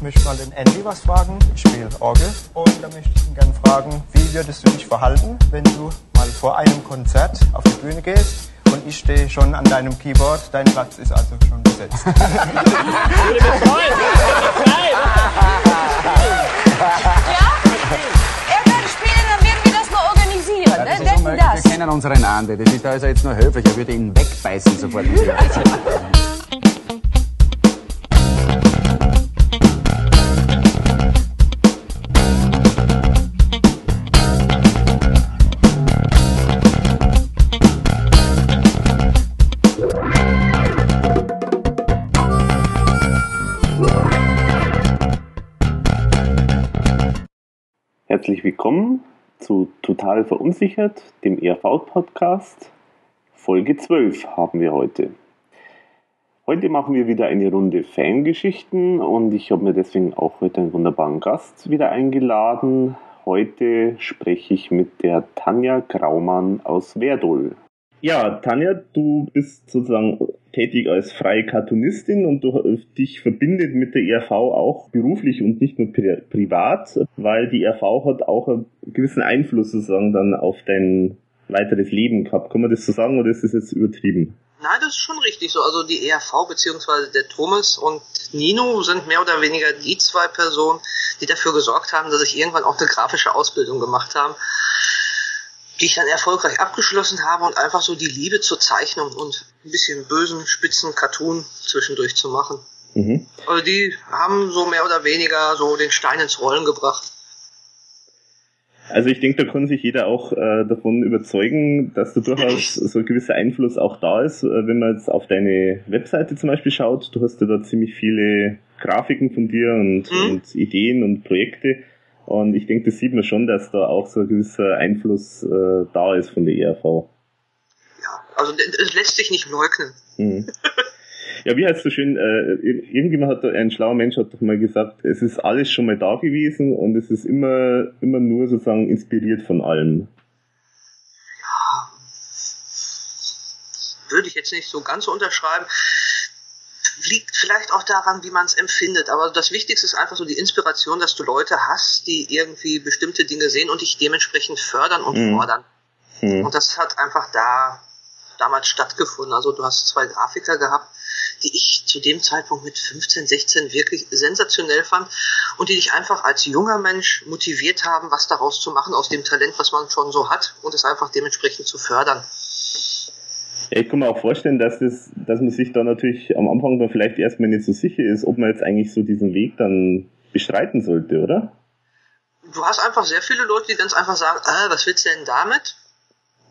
ich möchte mal den Andy was fragen. Ich spiele Orgel und da möchte ich ihn gerne fragen, wie würdest du dich verhalten, wenn du mal vor einem Konzert auf die Bühne gehst und ich stehe schon an deinem Keyboard, dein Platz ist also schon besetzt. ja, er kann spielen, dann werden wir ne? kennen unseren Ande. Das ist also jetzt nur höflich. Er würde ihn wegbeißen sofort. willkommen zu Total Verunsichert, dem ERV-Podcast. Folge 12 haben wir heute. Heute machen wir wieder eine Runde Fangeschichten und ich habe mir deswegen auch heute einen wunderbaren Gast wieder eingeladen. Heute spreche ich mit der Tanja Graumann aus Werdol. Ja, Tanja, du bist sozusagen tätig als freie Cartoonistin und du, dich verbindet mit der ERV auch beruflich und nicht nur pri privat, weil die ERV hat auch einen gewissen Einfluss sozusagen dann auf dein weiteres Leben gehabt. Kann man das so sagen oder ist das jetzt übertrieben? Nein, das ist schon richtig so. Also die ERV bzw. der Thomas und Nino sind mehr oder weniger die zwei Personen, die dafür gesorgt haben, dass ich irgendwann auch eine grafische Ausbildung gemacht habe, die ich dann erfolgreich abgeschlossen habe und einfach so die Liebe zur Zeichnung und ein bisschen bösen, spitzen Cartoon zwischendurch zu machen. Mhm. Also die haben so mehr oder weniger so den Stein ins Rollen gebracht. Also ich denke, da kann sich jeder auch äh, davon überzeugen, dass da durchaus so ein gewisser Einfluss auch da ist. Äh, wenn man jetzt auf deine Webseite zum Beispiel schaut, du hast ja da ziemlich viele Grafiken von dir und, Mhm. und Ideen und Projekte. Und ich denke, das sieht man schon, dass da auch so ein gewisser Einfluss äh, da ist von der ERV. Ja, also es lässt sich nicht leugnen. Mhm. Ja, wie heißt so schön, äh, irgendjemand hat, ein schlauer Mensch hat doch mal gesagt, es ist alles schon mal da gewesen und es ist immer, immer nur sozusagen inspiriert von allem. würde ich jetzt nicht so ganz unterschreiben. Liegt vielleicht auch daran, wie man es empfindet. Aber das Wichtigste ist einfach so die Inspiration, dass du Leute hast, die irgendwie bestimmte Dinge sehen und dich dementsprechend fördern und Mhm. fordern. Hm. Und das hat einfach da damals stattgefunden. Also du hast zwei Grafiker gehabt, die ich zu dem Zeitpunkt mit 15, 16 wirklich sensationell fand und die dich einfach als junger Mensch motiviert haben, was daraus zu machen aus dem Talent, was man schon so hat und es einfach dementsprechend zu fördern. Ja, ich kann mir auch vorstellen, dass, das, dass man sich da natürlich am Anfang dann vielleicht erstmal nicht so sicher ist, ob man jetzt eigentlich so diesen Weg dann bestreiten sollte, oder? du hast einfach sehr viele Leute, die ganz einfach sagen, äh, was willst du denn damit?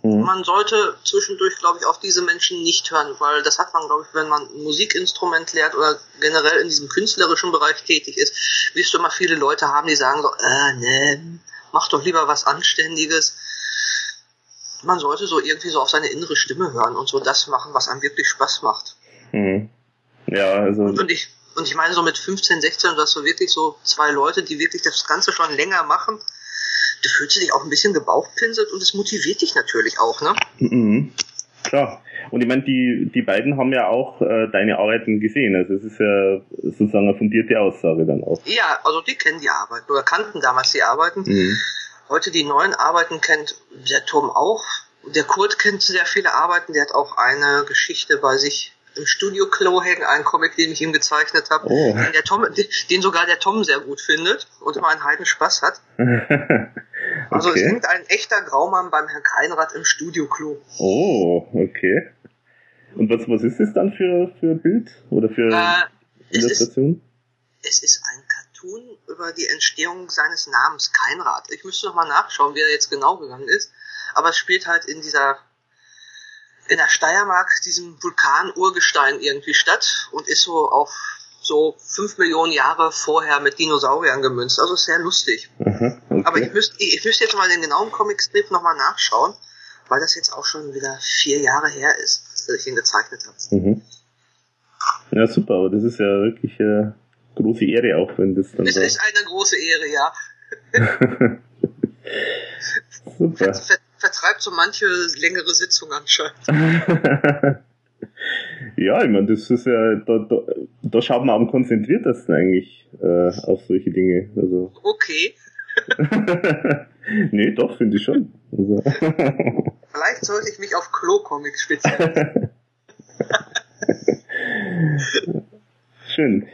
Mhm. Man sollte zwischendurch, glaube ich, auf diese Menschen nicht hören, weil das hat man, glaube ich, wenn man ein Musikinstrument lehrt oder generell in diesem künstlerischen Bereich tätig ist, wirst du immer viele Leute haben, die sagen so, äh, ne, mach doch lieber was Anständiges. Man sollte so irgendwie so auf seine innere Stimme hören und so das machen, was einem wirklich Spaß macht. Mhm. Ja, also, Und ich, und ich meine, so mit 15, 16, du hast so wirklich so zwei Leute, die wirklich das Ganze schon länger machen. Du fühlst dich auch ein bisschen gebauchpinselt und es motiviert dich natürlich auch, ne? mhm. klar. Und ich meine, die, die beiden haben ja auch äh, deine Arbeiten gesehen. Also es ist ja sozusagen eine fundierte Aussage dann auch. Ja, also die kennen die Arbeiten oder kannten damals die Arbeiten. Mhm. Heute die neuen Arbeiten kennt der Tom auch. Der Kurt kennt sehr viele Arbeiten. Der hat auch eine Geschichte bei sich im Studio Klo hängen, einen Comic, den ich ihm gezeichnet habe, Oh. den, den sogar der Tom sehr gut findet und immer einen heiden Spaß hat. Also es okay. hängt ein echter Graumann beim Herrn Keinrad im Studio-Klo. Oh, okay. Und was, was ist das dann für, für Bild oder für Äh, es, ist, Illustration? es ist ein Cartoon über die Entstehung seines Namens Keinrad. Ich müsste noch mal nachschauen, wie er jetzt genau gegangen ist. Aber es spielt halt in dieser in der Steiermark, diesem Vulkan-Urgestein irgendwie statt und ist so auf so fünf Millionen Jahre vorher mit Dinosauriern gemünzt. Also sehr lustig. Aha, okay. Aber ich müsste ich müsste jetzt mal den genauen Comicstrip nochmal nachschauen, weil das jetzt auch schon wieder vier Jahre her ist, dass ich ihn gezeichnet habe. Mhm. Ja, super, aber das ist ja wirklich eine große Ehre auch, wenn das dann Es da... ist eine große Ehre, ja. super. Ver vertreibt so manche längere Sitzung anscheinend. Ja, ich meine, das ist ja, da, da, da schaut man am konzentriertesten eigentlich äh, auf solche Dinge. Also. Okay. nee, doch, finde ich schon. Also. Vielleicht sollte ich mich auf Klo-Comics spezialisieren. Schön.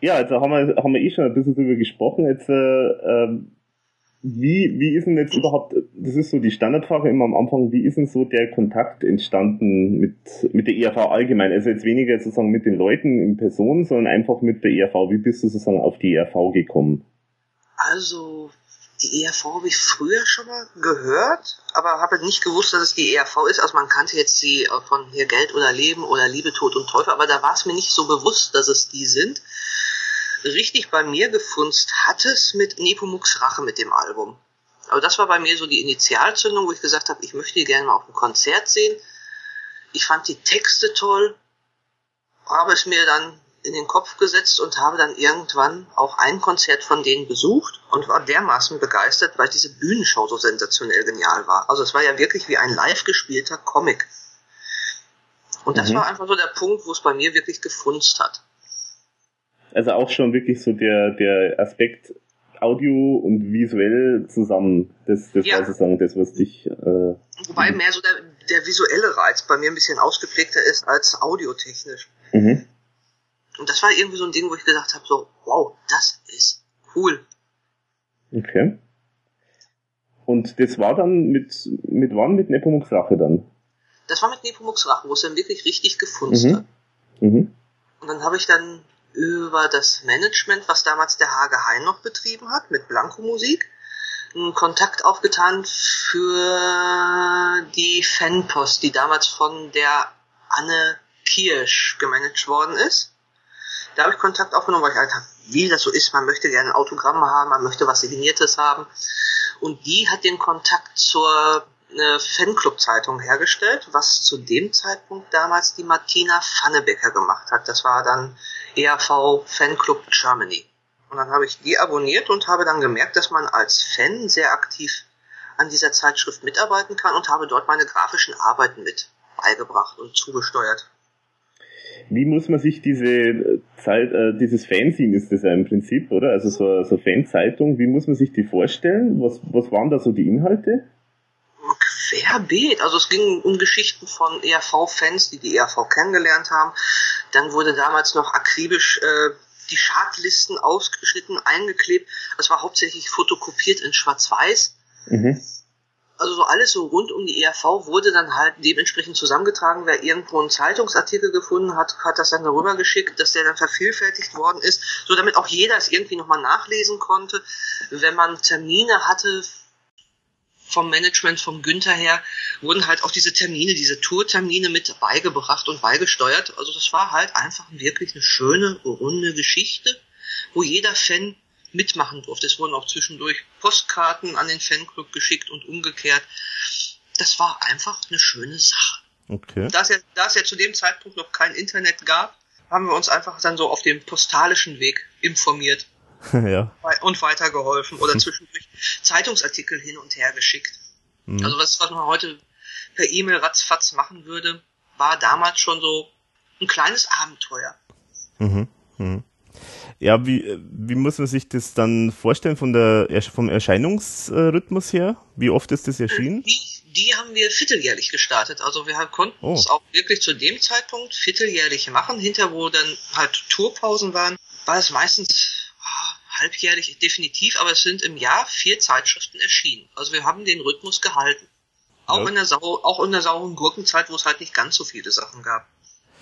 Ja, also haben wir, haben wir eh schon ein bisschen drüber gesprochen. Jetzt, äh, ähm, wie, wie ist denn jetzt überhaupt, das ist so die Standardfrage immer am Anfang, wie ist denn so der Kontakt entstanden mit, mit der ERV allgemein? Also jetzt weniger sozusagen mit den Leuten in Person, sondern einfach mit der ERV. Wie bist du sozusagen auf die ERV gekommen? Also, die ERV habe ich früher schon mal gehört, aber habe nicht gewusst, dass es die ERV ist. Also man kannte jetzt die von hier Geld oder Leben oder Liebe, Tod und Teufel, aber da war es mir nicht so bewusst, dass es die sind richtig bei mir gefunzt hat es mit Nepomuk's Rache mit dem Album. Aber das war bei mir so die Initialzündung, wo ich gesagt habe, ich möchte die gerne mal auf einem Konzert sehen. Ich fand die Texte toll, habe es mir dann in den Kopf gesetzt und habe dann irgendwann auch ein Konzert von denen besucht und war dermaßen begeistert, weil diese Bühnenshow so sensationell genial war. Also es war ja wirklich wie ein live gespielter Comic. Und das mhm. war einfach so der Punkt, wo es bei mir wirklich gefunzt hat. Also auch schon wirklich so der, der Aspekt Audio und visuell zusammen. Das, das ja. war sozusagen das, was dich. Äh, Wobei mehr so der, der visuelle Reiz bei mir ein bisschen ausgeprägter ist als audiotechnisch. Mhm. Und das war irgendwie so ein Ding, wo ich gedacht habe, so, wow, das ist cool. Okay. Und das war dann mit, mit wann? Mit Nepomuk's Rache dann? Das war mit Nepomuk's Rache, wo es dann wirklich richtig gefunden mhm. hat. Mhm. Und dann habe ich dann über das Management, was damals der Hage Hein noch betrieben hat, mit Blanco-Musik, einen Kontakt aufgetan für die Fanpost, die damals von der Anne Kirsch gemanagt worden ist. Da habe ich Kontakt aufgenommen, weil ich halt, wie das so ist, man möchte gerne ein Autogramm haben, man möchte was Signiertes haben. Und die hat den Kontakt zur äh, Fanclub-Zeitung hergestellt, was zu dem Zeitpunkt damals die Martina Pfannebecker gemacht hat. Das war dann ERV Fanclub Germany. Und dann habe ich die abonniert und habe dann gemerkt, dass man als Fan sehr aktiv an dieser Zeitschrift mitarbeiten kann und habe dort meine grafischen Arbeiten mit beigebracht und zugesteuert. Wie muss man sich diese Zeit, äh, dieses Fanzine ist das ja im Prinzip, oder? Also so, so Fanzeitung, wie muss man sich die vorstellen? Was, was waren da so die Inhalte? Querbeet. Also es ging um Geschichten von ERV-Fans, die die ERV kennengelernt haben. Dann wurde damals noch akribisch äh, die Chartlisten ausgeschnitten, eingeklebt. Das war hauptsächlich fotokopiert in Schwarz-Weiß. Mhm. Also so alles so rund um die ERV wurde dann halt dementsprechend zusammengetragen. Wer irgendwo einen Zeitungsartikel gefunden hat, hat das dann darüber geschickt, dass der dann vervielfältigt worden ist, so damit auch jeder es irgendwie nochmal nachlesen konnte. Wenn man Termine hatte vom Management, vom Günther her, wurden halt auch diese Termine, diese Tourtermine mit beigebracht und beigesteuert. Also das war halt einfach wirklich eine schöne, runde Geschichte, wo jeder Fan mitmachen durfte. Es wurden auch zwischendurch Postkarten an den Fanclub geschickt und umgekehrt. Das war einfach eine schöne Sache. Okay. Da es ja, da es ja zu dem Zeitpunkt noch kein Internet gab, haben wir uns einfach dann so auf dem postalischen Weg informiert. ja. Und weitergeholfen oder zwischendurch Zeitungsartikel hin und her geschickt. Mhm. Also was, was man heute per E-Mail ratzfatz machen würde, war damals schon so ein kleines Abenteuer. Mhm. Mhm. Ja, wie, wie muss man sich das dann vorstellen von der, vom Erscheinungsrhythmus her? Wie oft ist das erschienen? Die, die haben wir vierteljährlich gestartet. Also wir konnten oh. es auch wirklich zu dem Zeitpunkt vierteljährlich machen. Hinter wo dann halt Tourpausen waren, war es meistens halbjährlich definitiv, aber es sind im Jahr vier Zeitschriften erschienen. Also wir haben den Rhythmus gehalten. Auch ja. in der Sau, auch in der sauren Gurkenzeit, wo es halt nicht ganz so viele Sachen gab.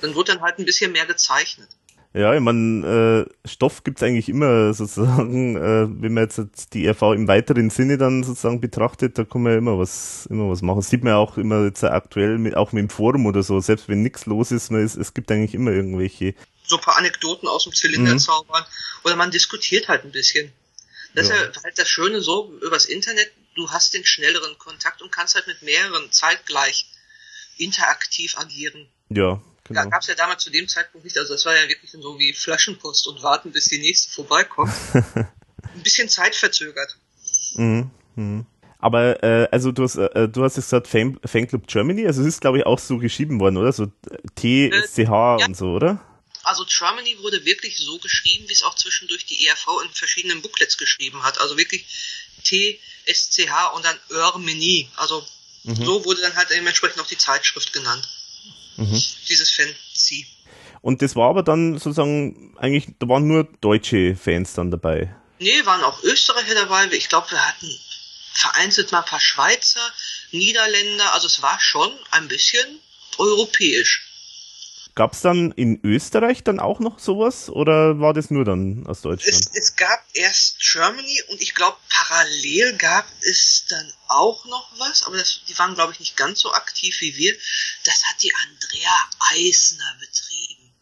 Dann wird dann halt ein bisschen mehr gezeichnet. Ja, ich meine, äh, Stoff gibt's eigentlich immer sozusagen, äh, wenn man jetzt die RV im weiteren Sinne dann sozusagen betrachtet, da kann man ja immer was, immer was machen. Das sieht man ja auch immer jetzt aktuell, mit, auch mit dem Forum oder so, selbst wenn nichts los ist, man ist, es gibt eigentlich immer irgendwelche so ein paar Anekdoten aus dem Zylinder mhm. zaubern oder man diskutiert halt ein bisschen. Das ja. ist ja halt das Schöne so übers Internet, du hast den schnelleren Kontakt und kannst halt mit mehreren zeitgleich interaktiv agieren. Ja, genau. Da gab es ja damals zu dem Zeitpunkt nicht, also das war ja wirklich so wie Flaschenpost und warten, bis die nächste vorbeikommt. ein bisschen zeitverzögert. Mhm. Mhm. Aber äh, also du hast, äh, du hast jetzt gesagt Fan, Fanclub Germany, also es ist glaube ich auch so geschrieben worden, oder? So T, T, H und so, oder? Also Germany wurde wirklich so geschrieben, wie es auch zwischendurch die ERV in verschiedenen Booklets geschrieben hat. Also wirklich T, S, C, H und dann Ermini. Also mhm. so wurde dann halt dementsprechend auch die Zeitschrift genannt. Mhm. Dieses Fancy. Und das war aber dann sozusagen eigentlich, da waren nur deutsche Fans dann dabei. Nee, waren auch Österreicher dabei. Ich glaube, wir hatten vereinzelt mal ein paar Schweizer, Niederländer. Also es war schon ein bisschen europäisch. Gab es dann in Österreich dann auch noch sowas oder war das nur dann aus Deutschland? Es, es gab erst Germany und ich glaube parallel gab es dann auch noch was, aber das, die waren glaube ich nicht ganz so aktiv wie wir. Das hat die Andrea Eisner betrieben.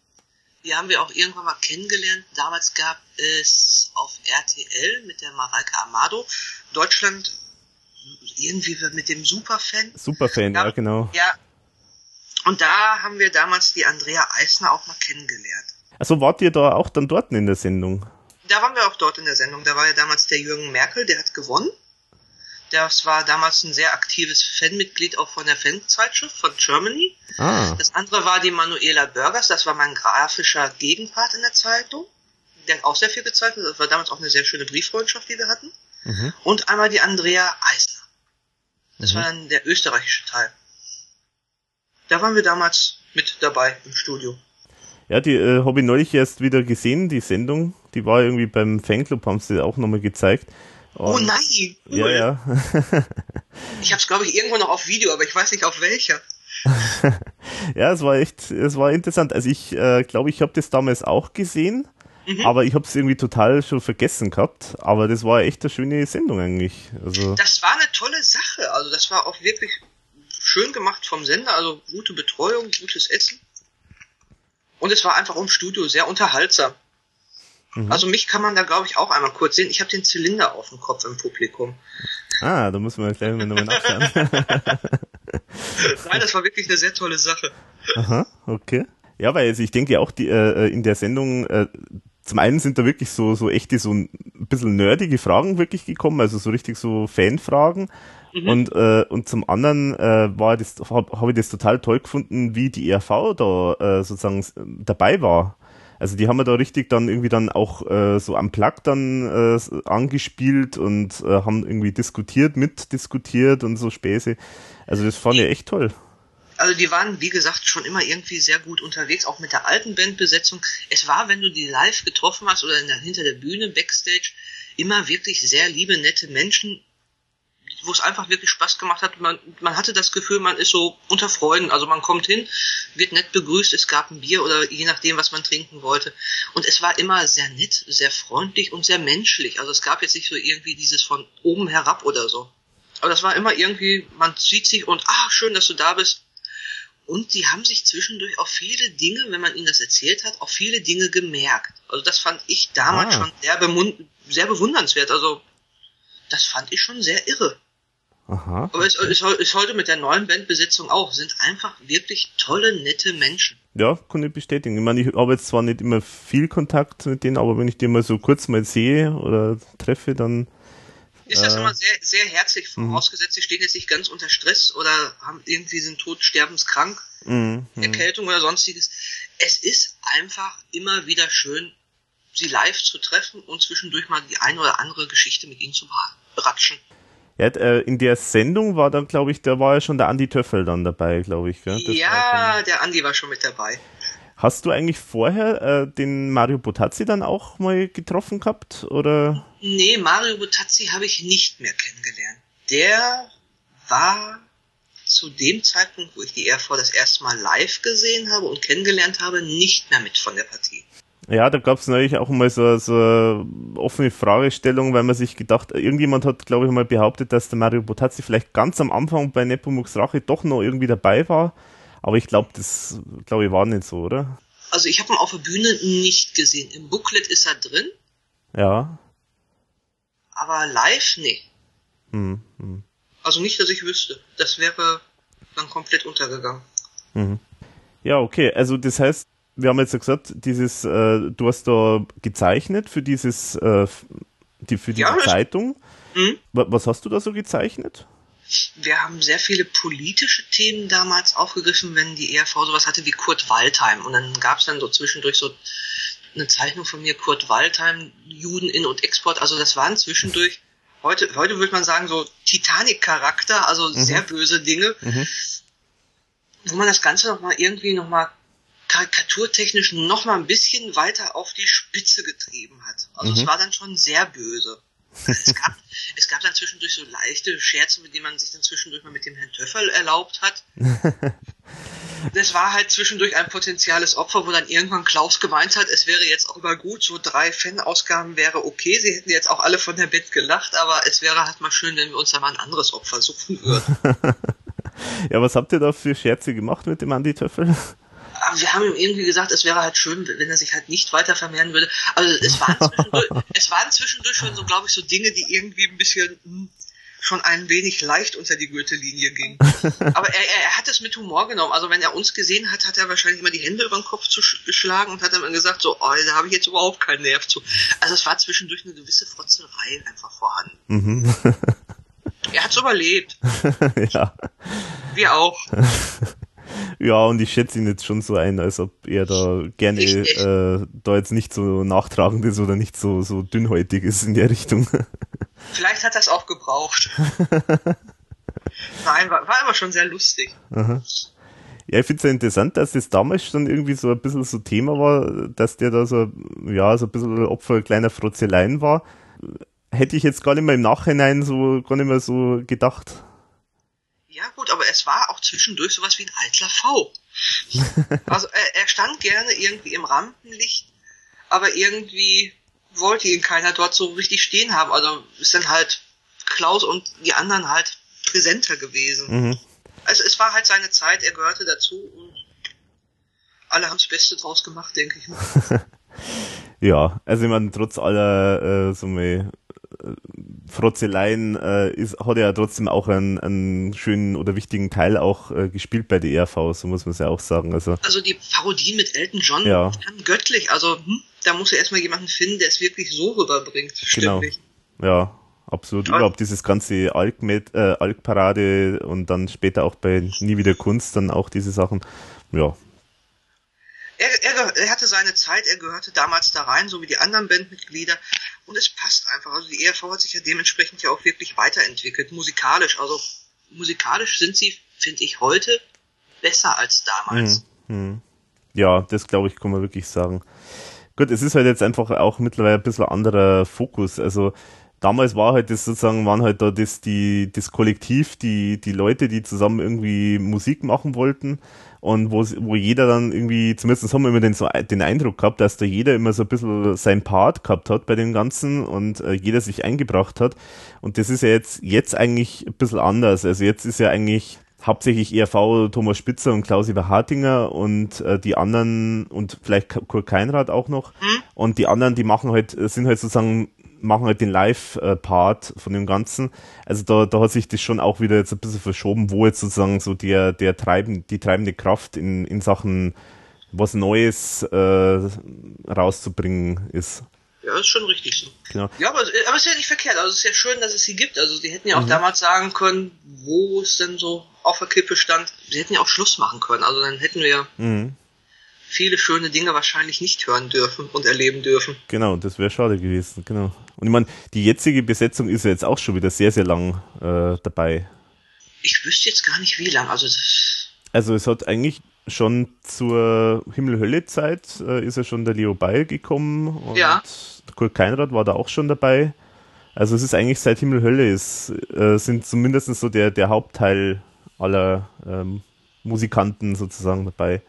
Die haben wir auch irgendwann mal kennengelernt. Damals gab es auf RTL mit der Mareike Amado Deutschland irgendwie mit dem Superfan. Superfan, ja, ja genau. Ja, und da haben wir damals die Andrea Eisner auch mal kennengelernt. Also wart ihr da auch dann dort in der Sendung? Da waren wir auch dort in der Sendung. Da war ja damals der Jürgen Merkel, der hat gewonnen. Das war damals ein sehr aktives Fanmitglied auch von der Fanzeitschrift von Germany. Ah. Das andere war die Manuela Burgers, das war mein grafischer Gegenpart in der Zeitung. Der hat auch sehr viel gezeichnet. Das war damals auch eine sehr schöne Brieffreundschaft, die wir hatten. Mhm. Und einmal die Andrea Eisner. Das mhm. war dann der österreichische Teil. Da waren wir damals mit dabei im Studio. Ja, die äh, habe ich neulich erst wieder gesehen, die Sendung. Die war irgendwie beim Fanclub, haben sie auch nochmal gezeigt. Oh Und, oh nein! Cool. Ja, ja. ich habe es, glaube ich, irgendwo noch auf Video, aber ich weiß nicht auf welcher. ja, es war echt, es war interessant. Also ich äh, glaube, ich habe das damals auch gesehen, mhm. aber ich habe es irgendwie total schon vergessen gehabt. Aber das war echt eine schöne Sendung eigentlich. Also das war eine tolle Sache. Also das war auch wirklich schön gemacht vom Sender, also gute Betreuung, gutes Essen. Und es war einfach im Studio sehr unterhaltsam. Mhm. Also mich kann man da, glaube ich, auch einmal kurz sehen. Ich habe den Zylinder auf dem Kopf im Publikum. Ah, da muss man gleich nochmal nachschauen. Nein, das war wirklich eine sehr tolle Sache. Aha, okay. Ja, weil also ich denke auch, die, äh, in der Sendung, äh, zum einen sind da wirklich so, so echte, so ein bisschen nerdige Fragen wirklich gekommen, also so richtig so Fanfragen. Mhm. Und, äh, und zum anderen äh, war das, habe hab ich das total toll gefunden, wie die ERV da äh, sozusagen dabei war. Also die haben wir da richtig dann irgendwie dann auch äh, so am Plug dann äh, angespielt und äh, haben irgendwie diskutiert, mitdiskutiert und so Späße. Also das fand ich echt toll. Also die waren, wie gesagt, schon immer irgendwie sehr gut unterwegs, auch mit der alten Bandbesetzung. Es war, wenn du die live getroffen hast oder der, hinter der Bühne, Backstage, immer wirklich sehr liebe, nette Menschen, wo es einfach wirklich Spaß gemacht hat. Man, man hatte das Gefühl, man ist so unter Freunden. Also man kommt hin, wird nett begrüßt, es gab ein Bier oder je nachdem, was man trinken wollte. Und es war immer sehr nett, sehr freundlich und sehr menschlich. Also es gab jetzt nicht so irgendwie dieses von oben herab oder so. Aber das war immer irgendwie, man sieht sich und ah, schön, dass du da bist. Und die haben sich zwischendurch auch viele Dinge, wenn man ihnen das erzählt hat, auch viele Dinge gemerkt. Also das fand ich damals ah. schon sehr, sehr bewundernswert. Also das fand ich schon sehr irre. Aha. Aber es ist, heute mit der neuen Bandbesetzung auch, sind einfach wirklich tolle, nette Menschen. Ja, kann ich bestätigen. Ich meine, ich habe jetzt zwar nicht immer viel Kontakt mit denen, aber wenn ich die mal so kurz mal sehe oder treffe, dann. Ist das äh, immer sehr, sehr herzlich, vorausgesetzt, sie stehen jetzt nicht ganz unter Stress oder haben irgendwie sind tot, sterbenskrank, mh, Erkältung oder sonstiges. Es ist einfach immer wieder schön, sie live zu treffen und zwischendurch mal die eine oder andere Geschichte mit ihnen zu beratschen. Ja, äh, in der Sendung war dann, glaube ich, da war ja schon der Andi Töffel dann dabei, glaube ich. Ja, der Andi war schon mit dabei. Hast du eigentlich vorher äh, den Mario Botazzi dann auch mal getroffen gehabt? Oder? Nee, Mario Botazzi habe ich nicht mehr kennengelernt. Der war zu dem Zeitpunkt, wo ich die RV das erste Mal live gesehen habe und kennengelernt habe, nicht mehr mit von der Partie. Ja, da gab es natürlich auch mal so, so eine offene Fragestellung, weil man sich gedacht, irgendjemand hat, glaube ich, mal behauptet, dass der Mario Botazzi vielleicht ganz am Anfang bei Nepomuks Rache doch noch irgendwie dabei war. Aber ich glaube, das glaube ich war nicht so, oder? Also ich habe ihn auf der Bühne nicht gesehen. Im Booklet ist er drin. Ja. Aber live, nee. Hm, hm. Also nicht, dass ich wüsste. Das wäre dann komplett untergegangen. Mhm. Ja, okay. Also das heißt, wir haben jetzt ja gesagt, dieses, äh, du hast da gezeichnet für dieses, äh, die, für diese ja, Zeitung. Hm? Wa- Was hast du da so gezeichnet? Wir haben sehr viele politische Themen damals aufgegriffen, wenn die ERV sowas hatte wie Kurt Waldheim. Und dann gab es dann so zwischendurch so eine Zeichnung von mir, Kurt Waldheim, Juden in- und Export. Also das waren zwischendurch, heute, heute würde man sagen, so Titanic-Charakter, also sehr böse Dinge, wo man das Ganze nochmal irgendwie nochmal karikaturtechnisch nochmal ein bisschen weiter auf die Spitze getrieben hat. Also es war dann schon sehr böse. Es gab, es gab dann zwischendurch so leichte Scherze, mit denen man sich dann zwischendurch mal mit dem Herrn Töffel erlaubt hat. Das war halt zwischendurch ein potenzielles Opfer, wo dann irgendwann Klaus gemeint hat, es wäre jetzt auch mal gut, so drei Fan-Ausgaben wäre okay. Sie hätten jetzt auch alle von der Bett gelacht, aber es wäre halt mal schön, wenn wir uns da mal ein anderes Opfer suchen würden. Ja, was habt ihr da für Scherze gemacht mit dem Andi Töffel? Aber wir haben ihm irgendwie gesagt, es wäre halt schön, wenn er sich halt nicht weiter vermehren würde. Also es waren zwischendurch, es waren zwischendurch schon so, glaube ich, so Dinge, die irgendwie ein bisschen hm, schon ein wenig leicht unter die Gürtellinie gingen. Aber er, er, er hat es mit Humor genommen. Also wenn er uns gesehen hat, hat er wahrscheinlich immer die Hände über den Kopf geschlagen und hat dann gesagt, so, oh, da habe ich jetzt überhaupt keinen Nerv zu. Also es war zwischendurch eine gewisse Frotzerei einfach vorhanden. Mhm. Er hat's überlebt. ja. Wir auch. Ja, und ich schätze ihn jetzt schon so ein, als ob er da gerne äh, da jetzt nicht so nachtragend ist oder nicht so, so dünnhäutig ist in der Richtung. Vielleicht hat er es auch gebraucht. Nein, war, war aber schon sehr lustig. Ja, ich finde es ja interessant, dass das damals schon irgendwie so ein bisschen so Thema war, dass der da so, ja, so ein bisschen Opfer kleiner Frotzeleien war. Hätte ich jetzt gar nicht mehr im Nachhinein so, gar nicht mehr so gedacht. Ja gut, aber es war auch zwischendurch sowas wie ein eitler V. Also er, er stand gerne irgendwie im Rampenlicht, aber irgendwie wollte ihn keiner dort so richtig stehen haben. Also ist dann halt Klaus und die anderen halt präsenter gewesen. Mhm. Also es war halt seine Zeit, er gehörte dazu und alle haben das Beste draus gemacht, denke ich mal. Ja, also ich meine, trotz aller äh, so äh, Frotzeleien äh, ist, hat er ja trotzdem auch einen, einen schönen oder wichtigen Teil auch äh, gespielt bei der ERV, so muss man es ja auch sagen. Also Also die Parodie mit Elton John Ja. göttlich. Also hm, da muss er erstmal jemanden finden, der es wirklich so rüberbringt. Genau. Stimmlich. Ja, absolut. Aber- Überhaupt dieses ganze Alk-Met- äh, Alk-Parade und dann später auch bei Nie wieder Kunst dann auch diese Sachen. Ja, Er, er, er hatte seine Zeit, er gehörte damals da rein, so wie die anderen Bandmitglieder. Und es passt einfach. Also die ERV hat sich ja dementsprechend ja auch wirklich weiterentwickelt, musikalisch. Also musikalisch sind sie, finde ich, heute besser als damals. ja, das glaube ich, kann man wirklich sagen. Gut, es ist halt jetzt einfach auch mittlerweile ein bisschen anderer Fokus. Also damals war halt das sozusagen, waren halt da das, die, das Kollektiv, die, die Leute, die zusammen irgendwie Musik machen wollten und wo, wo jeder dann irgendwie, zumindest haben wir immer den, so, den Eindruck gehabt, dass da jeder immer so ein bisschen sein Part gehabt hat bei dem Ganzen und äh, jeder sich eingebracht hat. Und das ist ja jetzt, jetzt eigentlich ein bisschen anders. Also jetzt ist ja eigentlich hauptsächlich ERV Thomas Spitzer und Klaus-Iber Hartinger und äh, die anderen und vielleicht Kurt Keinrad auch noch. Und die anderen, die machen halt, sind halt sozusagen, machen halt den Live-Part von dem Ganzen. Also da, da hat sich das schon auch wieder jetzt ein bisschen verschoben, wo jetzt sozusagen so der, der treiben, die treibende Kraft in, in Sachen was Neues äh, rauszubringen ist. Ja, ist schon richtig so. Genau. Ja, aber, aber es ist ja nicht verkehrt. Also es ist ja schön, dass es sie gibt. Also die hätten ja Mhm. auch damals sagen können, wo es denn so auf der Kippe stand. Sie hätten ja auch Schluss machen können. Also dann hätten wir Mhm. Viele schöne Dinge wahrscheinlich nicht hören dürfen und erleben dürfen. Genau, das wäre schade gewesen, genau. Und ich meine, die jetzige Besetzung ist ja jetzt auch schon wieder sehr, sehr lang äh, dabei. Ich wüsste jetzt gar nicht wie lang. Also Also es hat eigentlich schon zur Himmel-Hölle-Zeit äh, ist ja schon der Leo Beil gekommen und Ja. Kurt Keinrad war da auch schon dabei. Also es ist eigentlich seit Himmel-Hölle ist, äh, sind zumindest so der, der Hauptteil aller ähm, Musikanten sozusagen dabei.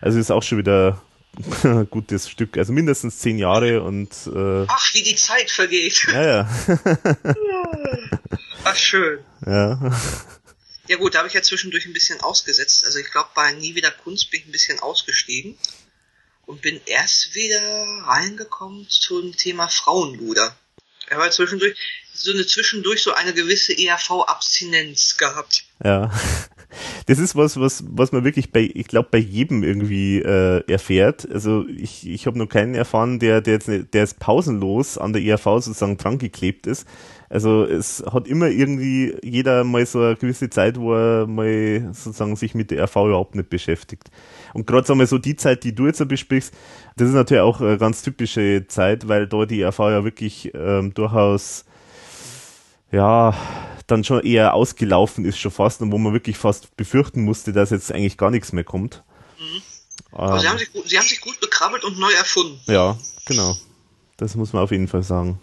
Also ist auch schon wieder ein gutes Stück, also mindestens zehn Jahre und äh, ach, wie die Zeit vergeht. ja, ja, Ach, schön. ja. Ja gut, da habe ich ja zwischendurch ein bisschen ausgesetzt. Also ich glaube, bei Nie wieder Kunst bin ich ein bisschen ausgestiegen und bin erst wieder reingekommen zum Thema Frauenluder. Ich habe zwischendurch so eine zwischendurch so eine gewisse ERV-Abstinenz gehabt. Ja. das ist was, was, was man wirklich bei, ich glaube, bei jedem irgendwie äh, erfährt. Also ich, ich habe noch keinen erfahren, der, der jetzt, der jetzt pausenlos an der ERV sozusagen dran geklebt ist. Also es hat immer irgendwie jeder mal so eine gewisse Zeit, wo er mal sozusagen sich mit der ERV überhaupt nicht beschäftigt. Und gerade sagen wir so die Zeit, die du jetzt besprichst, das ist natürlich auch eine ganz typische Zeit, weil da die ERV ja wirklich ähm, durchaus ja, dann schon eher ausgelaufen ist schon fast und wo man wirklich fast befürchten musste, dass jetzt eigentlich gar nichts mehr kommt. Mhm. Also ähm, sie, haben sich, gut, sie haben sich gut bekrabbelt und neu erfunden. Ja, genau. Das muss man auf jeden Fall sagen.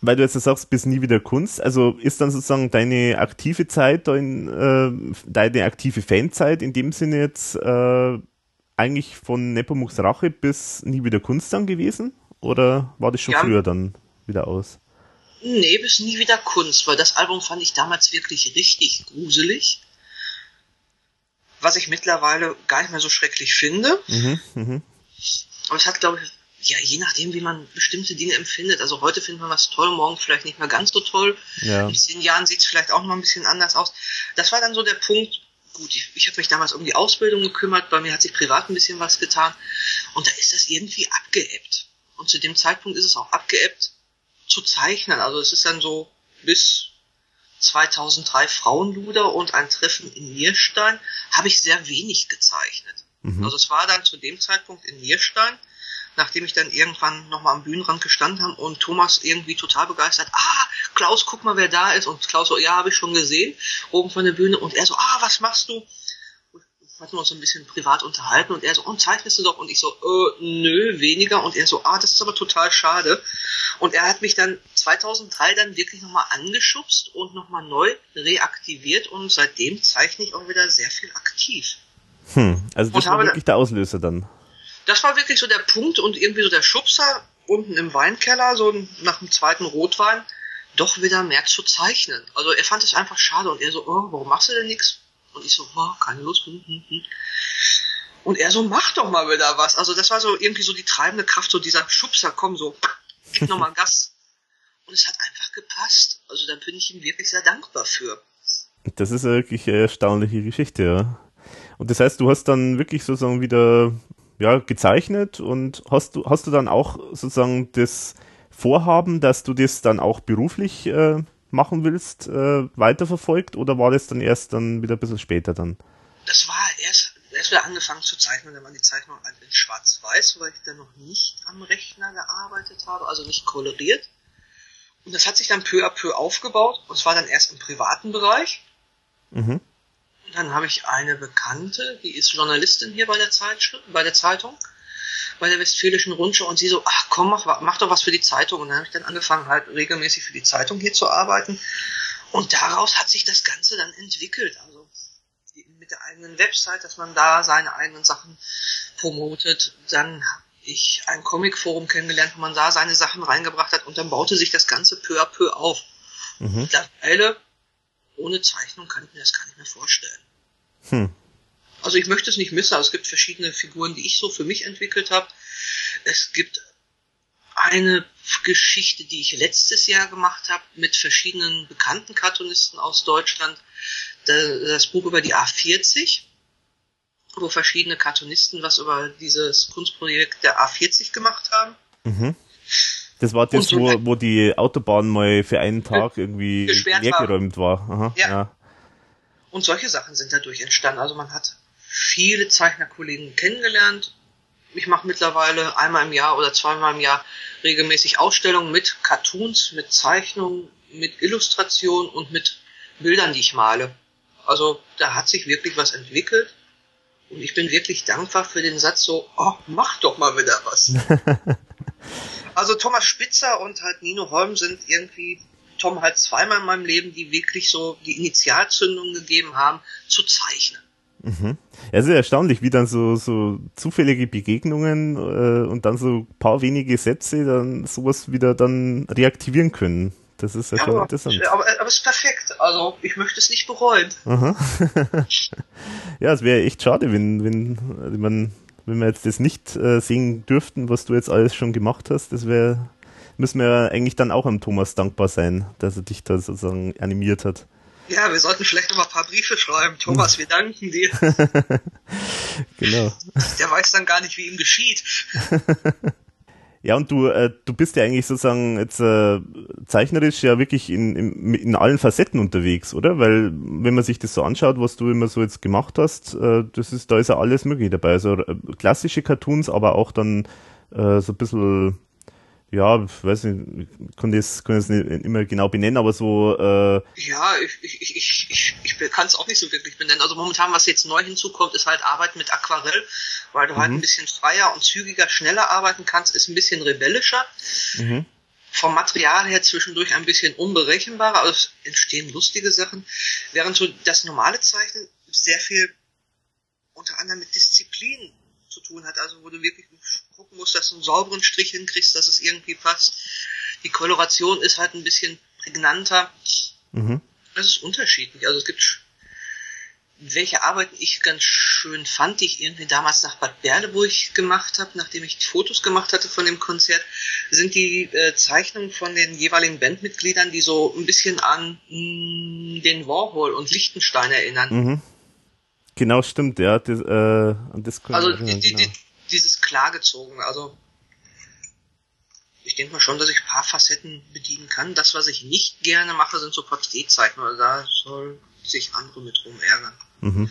Weil du jetzt sagst, bis nie wieder Kunst, also ist dann sozusagen deine aktive Zeit, dein, äh, deine aktive Fanzeit in dem Sinne jetzt äh, eigentlich von Nepomuk's Rache bis nie wieder Kunst dann gewesen? Oder war das schon ja, früher dann wieder aus? Nee, bis nie wieder Kunst, weil das Album fand ich damals wirklich richtig gruselig. Was ich mittlerweile gar nicht mehr so schrecklich finde. Mhm, mh. Aber es hat, glaube ich, ja, je nachdem, wie man bestimmte Dinge empfindet. Also heute findet man was toll, morgen vielleicht nicht mehr ganz so toll. Ja. In zehn Jahren sieht es vielleicht auch noch ein bisschen anders aus. Das war dann so der Punkt, gut, ich, ich habe mich damals um die Ausbildung gekümmert, bei mir hat sich privat ein bisschen was getan und da ist das irgendwie abgeebbt. Und zu dem Zeitpunkt ist es auch abgeebbt, zu zeichnen. Also es ist dann so bis 2003 Frauenluder und ein Treffen in Nierstein habe ich sehr wenig gezeichnet. Mhm. Also es war dann zu dem Zeitpunkt in Nierstein, nachdem ich dann irgendwann nochmal am Bühnenrand gestanden habe und Thomas irgendwie total begeistert, ah, Klaus, guck mal, wer da ist. Und Klaus so, ja, habe ich schon gesehen, oben von der Bühne. Und er so, ah, was machst du? Hatten wir uns so ein bisschen privat unterhalten und er so, und zeichnest du doch? Und ich so, äh, nö, weniger. Und er so, ah, das ist aber total schade. Und er hat mich dann 2003 dann wirklich nochmal angeschubst und nochmal neu reaktiviert und seitdem zeichne ich auch wieder sehr viel aktiv. Hm, also das und war wirklich der Auslöser dann. Das war wirklich so der Punkt und irgendwie so der Schubser unten im Weinkeller, so nach dem zweiten Rotwein, doch wieder mehr zu zeichnen. Also er fand es einfach schade und er so, oh, warum machst du denn nichts? Und ich so, oh, keine Lust. Hm, hm, hm. Und er so, mach doch mal wieder was. Also das war so irgendwie so die treibende Kraft, so dieser Schubser, komm so, gib nochmal Gas. Und es hat einfach gepasst. Also da bin ich ihm wirklich sehr dankbar für. Das ist wirklich eine erstaunliche Geschichte, ja. Und das heißt, du hast dann wirklich sozusagen wieder ja, gezeichnet und hast du, hast du dann auch sozusagen das Vorhaben, dass du das dann auch beruflich äh, machen willst, äh, weiterverfolgt oder war das dann erst dann wieder ein bisschen später dann? Das war erst, erst wieder angefangen zu zeichnen, dann waren die Zeichnungen halt in schwarz-weiß, weil ich dann noch nicht am Rechner gearbeitet habe, also nicht koloriert. Und das hat sich dann peu à peu aufgebaut. Und es war dann erst im privaten Bereich. Mhm. Und dann habe ich eine Bekannte, die ist Journalistin hier bei der Zeitschrift, bei der Zeitung bei der Westfälischen Rundschau und sie so, ach komm, mach, mach doch was für die Zeitung. Und dann habe ich dann angefangen, halt regelmäßig für die Zeitung hier zu arbeiten. Und daraus hat sich das Ganze dann entwickelt. Also mit der eigenen Website, dass man da seine eigenen Sachen promotet. Dann habe ich ein Comicforum kennengelernt, wo man da seine Sachen reingebracht hat und dann baute sich das Ganze peu à peu auf. Mhm. Mittlerweile, ohne Zeichnung kann ich mir das gar nicht mehr vorstellen. Hm. Also ich möchte es nicht missen, also es gibt verschiedene Figuren, die ich so für mich entwickelt habe. Es gibt eine Geschichte, die ich letztes Jahr gemacht habe mit verschiedenen bekannten Cartoonisten aus Deutschland. Das Buch über die A40, wo verschiedene Cartoonisten was über dieses Kunstprojekt der A40 gemacht haben. Mhm. Das war das, so wo, wo die Autobahn mal für einen Tag irgendwie leergeräumt war. war. Aha, ja. ja. Und solche Sachen sind dadurch entstanden. Also man hat viele Zeichnerkollegen kennengelernt. Ich mache mittlerweile einmal im Jahr oder zweimal im Jahr regelmäßig Ausstellungen mit Cartoons, mit Zeichnungen, mit Illustrationen und mit Bildern, die ich male. Also da hat sich wirklich was entwickelt. Und ich bin wirklich dankbar für den Satz so, oh, mach doch mal wieder was. also Thomas Spitzer und halt Nino Holm sind irgendwie Tom halt zweimal in meinem Leben, die wirklich so die Initialzündung gegeben haben, zu zeichnen. Mhm. Es ist erstaunlich, wie dann so, so zufällige Begegnungen äh, und dann so ein paar wenige Sätze dann sowas wieder dann reaktivieren können. Das ist ja, schon aber, interessant. Aber, aber es ist perfekt. Also ich möchte es nicht bereuen. ja, es wäre echt schade, wenn, wenn, wenn, wenn wir jetzt das nicht äh, sehen dürften, was du jetzt alles schon gemacht hast. Das wäre, müssen wir eigentlich dann auch am Thomas dankbar sein, dass er dich da sozusagen animiert hat. Ja, wir sollten vielleicht noch mal ein paar Briefe schreiben. Thomas, wir danken dir. genau. Der weiß dann gar nicht, wie ihm geschieht. Ja, und du, äh, du bist ja eigentlich sozusagen jetzt äh, zeichnerisch ja wirklich in, in, in allen Facetten unterwegs, oder? Weil wenn man sich das so anschaut, was du immer so jetzt gemacht hast, äh, das ist, da ist ja alles möglich dabei. Also äh, klassische Cartoons, aber auch dann äh, so ein bisschen ja, ich weiß nicht, ich kann das, kann das nicht immer genau benennen, aber so. Äh ja, ich, ich, ich, ich, ich kann es auch nicht so wirklich benennen. Also momentan, was jetzt neu hinzukommt, ist halt Arbeit mit Aquarell, weil du halt mhm. halt ein bisschen freier und zügiger, schneller arbeiten kannst, ist ein bisschen rebellischer. Mhm. Vom Material her zwischendurch ein bisschen unberechenbarer, also es entstehen lustige Sachen, während so das normale Zeichnen sehr viel unter anderem mit Disziplin tun hat, also wo du wirklich gucken musst, dass du einen sauberen Strich hinkriegst, dass es irgendwie passt. Die Koloration ist halt ein bisschen prägnanter. Mhm. Das ist unterschiedlich. Also es gibt welche Arbeiten ich ganz schön fand, die ich irgendwie damals nach Bad Berleburg gemacht habe, nachdem ich Fotos gemacht hatte von dem Konzert, sind die äh, Zeichnungen von den jeweiligen Bandmitgliedern, die so ein bisschen an mh, mm, den Warhol und Lichtenstein erinnern. Mhm. Genau, stimmt, ja. Das, äh, das also die, die, genau. dieses klargezogen, also ich denke mal schon, dass ich ein paar Facetten bedienen kann. Das, was ich nicht gerne mache, sind so Porträtzeichnungen, weil da soll sich andere mit rum ärgern. Mhm.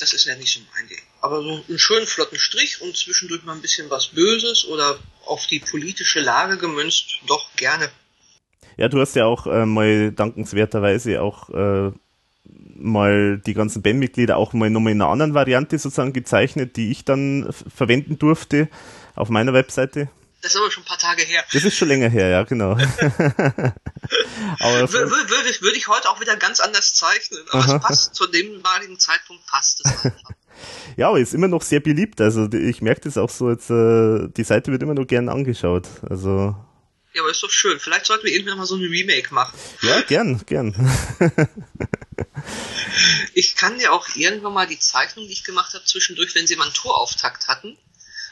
Das ist ja nicht so mein Ding. Aber so einen schönen flotten Strich und zwischendurch mal ein bisschen was Böses oder auf die politische Lage gemünzt, doch gerne. Ja, du hast ja auch äh, mal dankenswerterweise auch äh, mal die ganzen Bandmitglieder auch mal nochmal in einer anderen Variante sozusagen gezeichnet, die ich dann verwenden durfte auf meiner Webseite. Das ist aber schon ein paar Tage her. Das ist schon länger her, ja, genau. aber würde, ich, würde ich heute auch wieder ganz anders zeichnen, aber Aha. es passt zu dem damaligen Zeitpunkt passt es einfach. Ja, aber ist immer noch sehr beliebt. Also ich merke das auch so jetzt, äh, die Seite wird immer noch gern angeschaut. Also. Ja, aber ist doch schön. Vielleicht sollten wir irgendwann mal so ein Remake machen. Ja, gern, gern. ich kann dir auch irgendwann mal die Zeichnung, die ich gemacht habe, zwischendurch, wenn sie mal einen Tourauftakt hatten,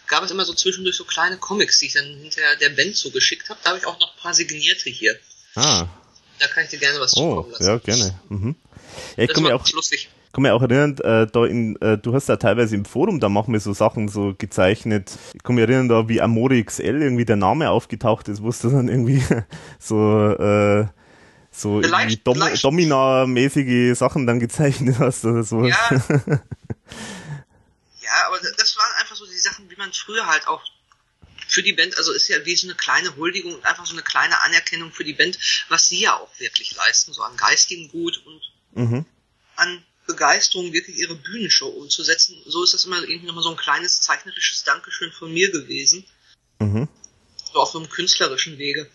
gab es immer so zwischendurch so kleine Comics, die ich dann hinterher der Band so geschickt habe. Da habe ich auch noch ein paar signierte hier. Ah. Da kann ich dir gerne was oh, lassen. Ja, gerne. Mhm. Ja, ich das war auch, lustig. Ich kann mich auch erinnern, äh, da in, äh, du hast da teilweise im Forum, da machen wir so Sachen so gezeichnet. Ich kann mich erinnern, da wie Amore XL irgendwie der Name aufgetaucht ist, wo du dann irgendwie so äh, so Dom Domina-mäßige Sachen dann gezeichnet hast oder sowas. Ja. ja, aber das waren einfach so die Sachen, wie man früher halt auch für die Band, also ist ja wie so eine kleine Huldigung und einfach so eine kleine Anerkennung für die Band, was sie ja auch wirklich leisten, so an geistigen Gut und mhm. an Begeisterung wirklich ihre Bühnenshow umzusetzen. So ist das immer irgendwie nochmal so ein kleines zeichnerisches Dankeschön von mir gewesen. Mhm. So auf so einem künstlerischen Wege.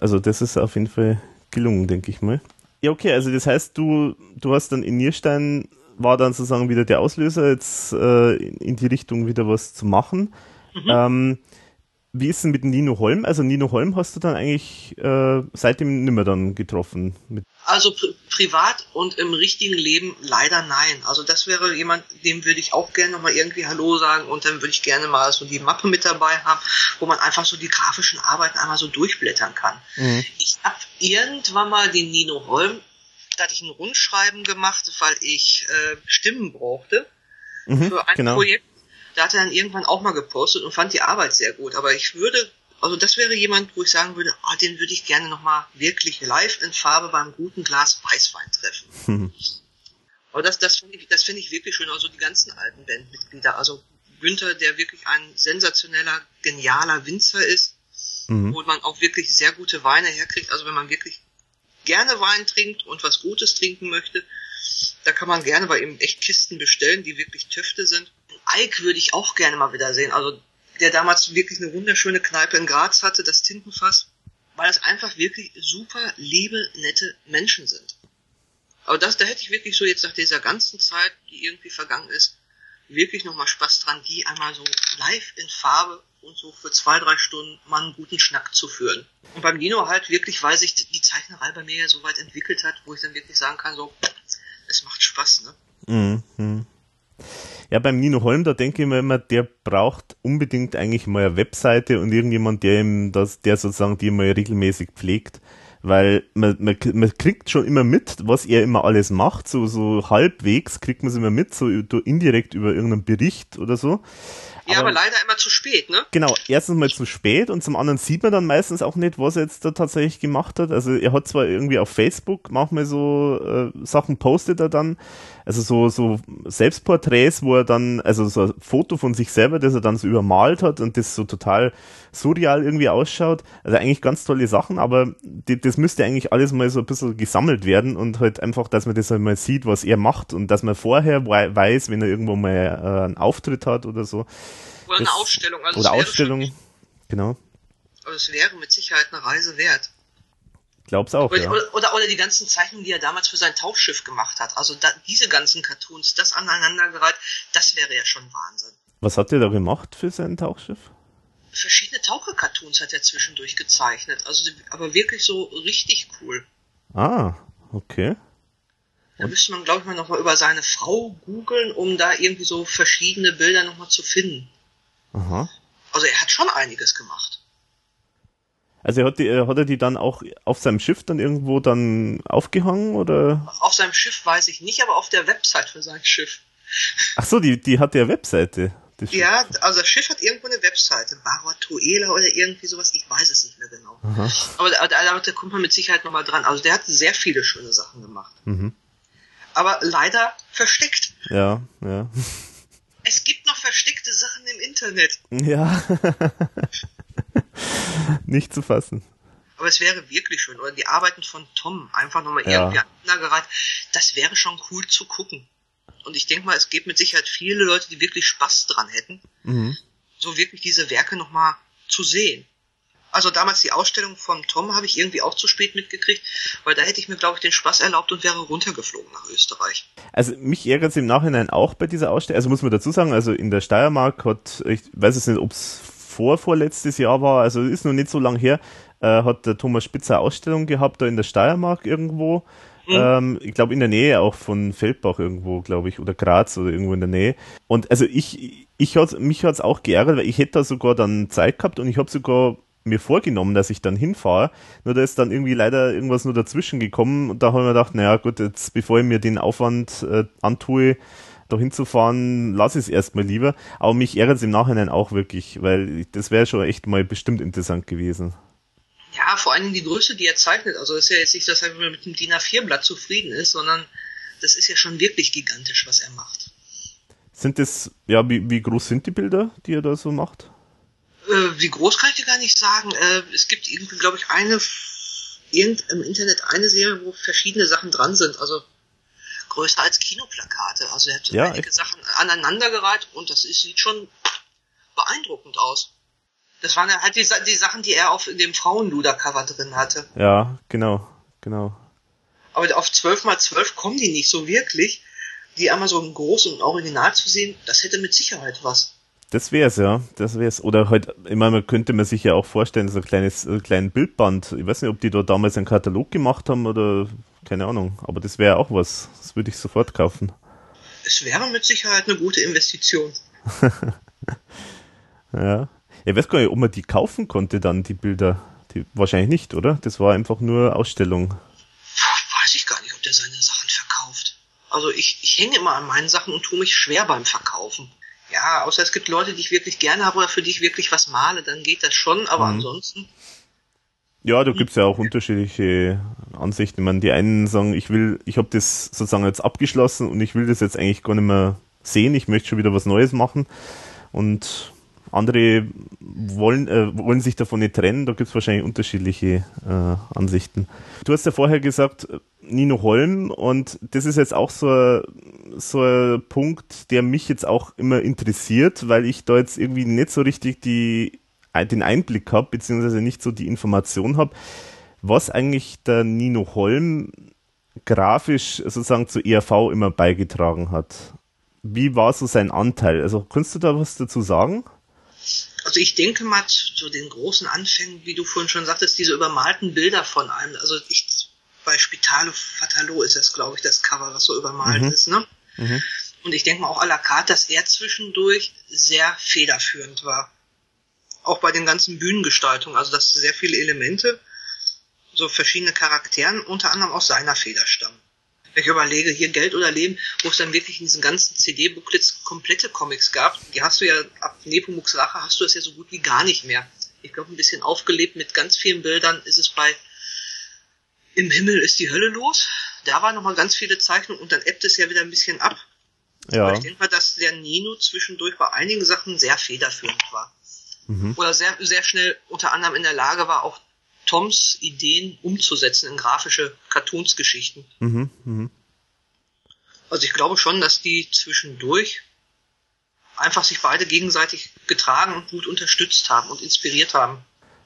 Also das ist auf jeden Fall gelungen, denke ich mal. Ja, okay, also das heißt, du, du hast dann in Nierstein, war dann sozusagen wieder der Auslöser, jetzt äh, in die Richtung wieder was zu machen. Mhm. Ähm, wie ist denn mit Nino Holm? Also Nino Holm hast du dann eigentlich äh, seitdem nimmer dann getroffen? Also pri privat und im richtigen Leben leider nein. Also das wäre jemand, dem würde ich auch gerne nochmal irgendwie Hallo sagen und dann würde ich gerne mal so die Mappe mit dabei haben, wo man einfach so die grafischen Arbeiten einmal so durchblättern kann. Mhm. Ich habe irgendwann mal den Nino Holm, da hatte ich ein Rundschreiben gemacht, weil ich äh, Stimmen brauchte mhm, für ein genau. Projekt da hat er dann irgendwann auch mal gepostet und fand die Arbeit sehr gut. Aber ich würde, also das wäre jemand, wo ich sagen würde, oh, den würde ich gerne nochmal wirklich live in Farbe beim guten Glas Weißwein treffen. Mhm. Aber das, das finde ich, das finde ich wirklich schön. Also die ganzen alten Bandmitglieder. Also Günther, der wirklich ein sensationeller, genialer Winzer ist, mhm. wo man auch wirklich sehr gute Weine herkriegt. Also wenn man wirklich gerne Wein trinkt und was Gutes trinken möchte, da kann man gerne bei ihm echt Kisten bestellen, die wirklich Töfte sind. Ike würde ich auch gerne mal wieder sehen. Also der damals wirklich eine wunderschöne Kneipe in Graz hatte, das Tintenfass, weil das einfach wirklich super liebe, nette Menschen sind. Aber das, da hätte ich wirklich so jetzt nach dieser ganzen Zeit, die irgendwie vergangen ist, wirklich nochmal Spaß dran, die einmal so live in Farbe und so für zwei, drei Stunden mal einen guten Schnack zu führen. Und beim Nino halt wirklich, weil sich die Zeichnerei bei mir ja so weit entwickelt hat, wo ich dann wirklich sagen kann, so, es macht Spaß, ne? Mhm. Ja, beim Nino Holm, da denke ich mir immer, der braucht unbedingt eigentlich mal eine Webseite und irgendjemand, der ihm das, der sozusagen die mal regelmäßig pflegt. weil man, man, man kriegt schon immer mit, was er immer alles macht, so, so halbwegs kriegt man es immer mit, so indirekt über irgendeinen Bericht oder so. Ja, aber, aber, leider immer zu spät, ne? Genau, erstens mal zu spät und zum anderen sieht man dann meistens auch nicht, was er jetzt da tatsächlich gemacht hat. Also er hat zwar irgendwie auf Facebook manchmal so äh, Sachen postet er dann, also so, so Selbstporträts, wo er dann, also so ein Foto von sich selber, das er dann so übermalt hat und das so total surreal irgendwie ausschaut. Also eigentlich ganz tolle Sachen, aber die, das müsste eigentlich alles mal so ein bisschen gesammelt werden und halt einfach, dass man das halt mal sieht, was er macht und dass man vorher weiß, wenn er irgendwo mal äh, einen Auftritt hat oder so. Oder eine Ausstellung. Also oder Ausstellung, genau. Also es wäre mit Sicherheit eine Reise wert. Glaub's auch. Oder, ja. oder, oder, die ganzen Zeichnungen, die er damals für sein Tauchschiff gemacht hat. Also da, diese ganzen Cartoons, das aneinandergereiht, das wäre ja schon Wahnsinn. Was hat er da gemacht für sein Tauchschiff? Verschiedene Taucher-Cartoons hat er zwischendurch gezeichnet. Also, aber wirklich so richtig cool. Ah, okay. Da müsste man, glaube ich, mal nochmal über seine Frau googeln, um da irgendwie so verschiedene Bilder nochmal zu finden. Aha. Also er hat schon einiges gemacht. Also hat, die, äh, hat er die dann auch auf seinem Schiff dann irgendwo dann aufgehangen oder? Auf seinem Schiff weiß ich nicht, aber auf der Website für sein Schiff. Ach so, die, die hat ja Webseite. Ja, also das Schiff hat irgendwo eine Webseite, Baratuela oder irgendwie sowas, ich weiß es nicht mehr genau. Aha. Aber da, da, da kommt man mit Sicherheit nochmal dran. Also der hat sehr viele schöne Sachen gemacht. Mhm. Aber leider versteckt. Ja, ja. Es gibt noch versteckte Sachen im Internet. Ja. nicht zu fassen. Aber es wäre wirklich schön. Oder die Arbeiten von Tom einfach nochmal ja. irgendwie aneinandergereiht. Das wäre schon cool zu gucken. Und ich denke mal, es gibt mit Sicherheit viele Leute, die wirklich Spaß dran hätten, mhm. so wirklich diese Werke nochmal zu sehen. Also damals die Ausstellung von Tom habe ich irgendwie auch zu spät mitgekriegt, weil da hätte ich mir, glaube ich, den Spaß erlaubt und wäre runtergeflogen nach Österreich. Also mich ärgert es im Nachhinein auch bei dieser Ausstellung. Also muss man dazu sagen, also in der Steiermark hat, ich weiß es nicht, ob es vor vorletztes Jahr war, also ist noch nicht so lang her, äh, hat der Thomas Spitzer Ausstellung gehabt, da in der Steiermark irgendwo. Mhm. Ähm, ich glaube in der Nähe auch von Feldbach irgendwo, glaube ich, oder Graz oder irgendwo in der Nähe. Und also ich, ich hat's, mich hat's auch geärgert, weil ich hätte da sogar dann Zeit gehabt und ich habe sogar mir vorgenommen, dass ich dann hinfahre. Nur da ist dann irgendwie leider irgendwas nur dazwischen gekommen und da habe ich mir gedacht, naja gut, jetzt bevor ich mir den Aufwand äh, antue, da hinzufahren, lass es erstmal lieber. Aber mich ärgert es im Nachhinein auch wirklich, weil das wäre schon echt mal bestimmt interessant gewesen. Ja, vor allem die Größe, die er zeichnet. Also ist ja jetzt nicht, dass er mit dem DIN A4-Blatt zufrieden ist, sondern das ist ja schon wirklich gigantisch, was er macht. Sind das, ja, wie, wie groß sind die Bilder, die er da so macht? Äh, wie groß kann ich dir gar nicht sagen. Äh, es gibt irgendwie, glaube ich, eine irgend im Internet eine Serie, wo verschiedene Sachen dran sind. Also größer als Kinoplakate. Also er hat so ja, einige echt? Sachen aneinandergereiht und das ist, sieht schon beeindruckend aus. Das waren halt die, die Sachen, die er auf dem Frauenluder-Cover drin hatte. Ja, genau, genau. Aber auf 12 mal 12 kommen die nicht so wirklich. Die einmal so groß und original zu sehen, das hätte mit Sicherheit was. Das wär's, ja. Das wär's. Oder halt, ich meine, man könnte man sich ja auch vorstellen, so ein kleines, ein kleinen Bildband. Ich weiß nicht, ob die da damals einen Katalog gemacht haben oder keine Ahnung. Aber das wäre auch was. Das würde ich sofort kaufen. Es wäre mit Sicherheit eine gute Investition. ja. Ich weiß gar nicht, ob man die kaufen konnte dann, die Bilder. Die, wahrscheinlich nicht, oder? Das war einfach nur Ausstellung. Weiß ich gar nicht, ob der seine Sachen verkauft. Also ich, ich hänge immer an meinen Sachen und tue mich schwer beim Verkaufen. Ja, außer es gibt Leute, die ich wirklich gerne habe oder für die ich wirklich was male, dann geht das schon, aber mhm. ansonsten. Ja, da gibt's ja auch unterschiedliche Ansichten. Ich meine, die einen sagen, ich will, ich habe das sozusagen jetzt abgeschlossen und ich will das jetzt eigentlich gar nicht mehr sehen, ich möchte schon wieder was Neues machen. Und andere wollen, äh, wollen sich davon nicht trennen, da gibt's wahrscheinlich unterschiedliche äh, Ansichten. Du hast ja vorher gesagt, Nino Holm und das ist jetzt auch so ein, so ein Punkt, der mich jetzt auch immer interessiert, weil ich da jetzt irgendwie nicht so richtig die, den Einblick habe, beziehungsweise nicht so die Information habe, was eigentlich der Nino Holm grafisch sozusagen zur ERV immer beigetragen hat. Wie war so sein Anteil? Also kannst du da was dazu sagen? Also ich denke mal zu den großen Anfängen, wie du vorhin schon sagtest, diese übermalten Bilder von einem. Also ich bei Spitalo Fatalo ist es, glaube ich, das Cover, was so übermalt mhm. ist, ne? Mhm. Und ich denke mal auch à la carte, dass er zwischendurch sehr federführend war. Auch bei den ganzen Bühnengestaltungen, also dass sehr viele Elemente so verschiedene Charakteren, unter anderem aus seiner Feder stammen. Ich überlege, hier Geld oder Leben, wo es dann wirklich in diesen ganzen CD-Booklets komplette Comics gab, die hast du ja ab Nepomuk's Rache hast du das ja so gut wie gar nicht mehr. Ich glaube, ein bisschen aufgelebt mit ganz vielen Bildern ist es bei Im Himmel ist die Hölle los. Da waren nochmal ganz viele Zeichnungen und dann ebbt es ja wieder ein bisschen ab. Ja. Aber ich denke mal, dass der Nino zwischendurch bei einigen Sachen sehr federführend war. Mhm. Oder sehr, sehr schnell unter anderem in der Lage war, auch Toms Ideen umzusetzen in grafische Cartoons-Geschichten. Mhm. Mhm. Also ich glaube schon, dass die zwischendurch einfach sich beide gegenseitig getragen und gut unterstützt haben und inspiriert haben.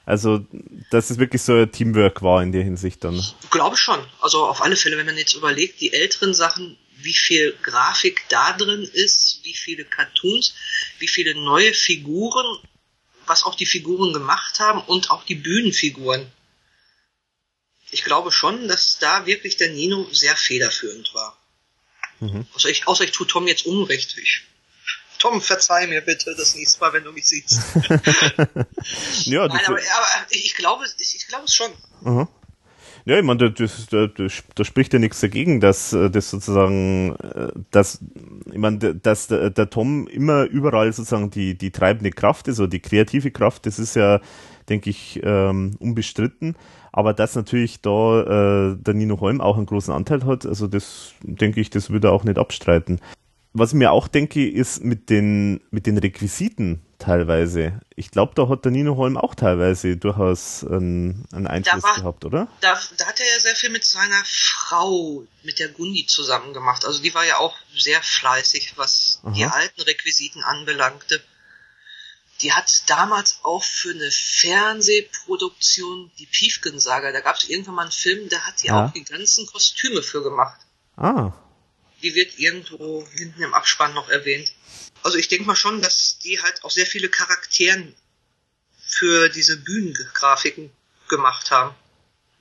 Also, dass es wirklich so ein Teamwork war in der Hinsicht dann. Ich glaube schon. Also auf alle Fälle, wenn man jetzt überlegt, die älteren Sachen, wie viel Grafik da drin ist, wie viele Cartoons, wie viele neue Figuren, was auch die Figuren gemacht haben und auch die Bühnenfiguren. Ich glaube schon, dass da wirklich der Nino sehr federführend war. Mhm. Außer, ich, außer ich tue Tom jetzt Unrecht. Ich, Tom, verzeih mir bitte das nächste Mal, wenn du mich siehst. Ja, Nein, aber, aber ich, glaube, ich, ich glaube es schon. Aha. Ja, ich meine, das, das, da spricht ja nichts dagegen, dass äh, das sozusagen, äh, dass, ich meine, dass der, der Tom immer überall sozusagen die, die treibende Kraft ist oder die kreative Kraft, das ist ja, denke ich, ähm, unbestritten. Aber dass natürlich da äh, der Nino Holm auch einen großen Anteil hat, also das denke ich, das würde er auch nicht abstreiten. Was ich mir auch denke, ist mit den, mit den Requisiten teilweise. Ich glaube, da hat der Nino Holm auch teilweise durchaus einen, einen Einfluss war- gehabt, oder? Da, da hat er ja sehr viel mit seiner Frau, mit der Gundi zusammen gemacht. Also die war ja auch sehr fleißig, was die Aha. alten Requisiten anbelangte. Die hat damals auch für eine Fernsehproduktion die Piefken-Saga, da gab es irgendwann mal einen Film, da hat die Ja. auch die ganzen Kostüme für gemacht. Ah, Die wird irgendwo hinten im Abspann noch erwähnt. Also ich denke mal schon, dass die halt auch sehr viele Charakteren für diese Bühnengrafiken gemacht haben.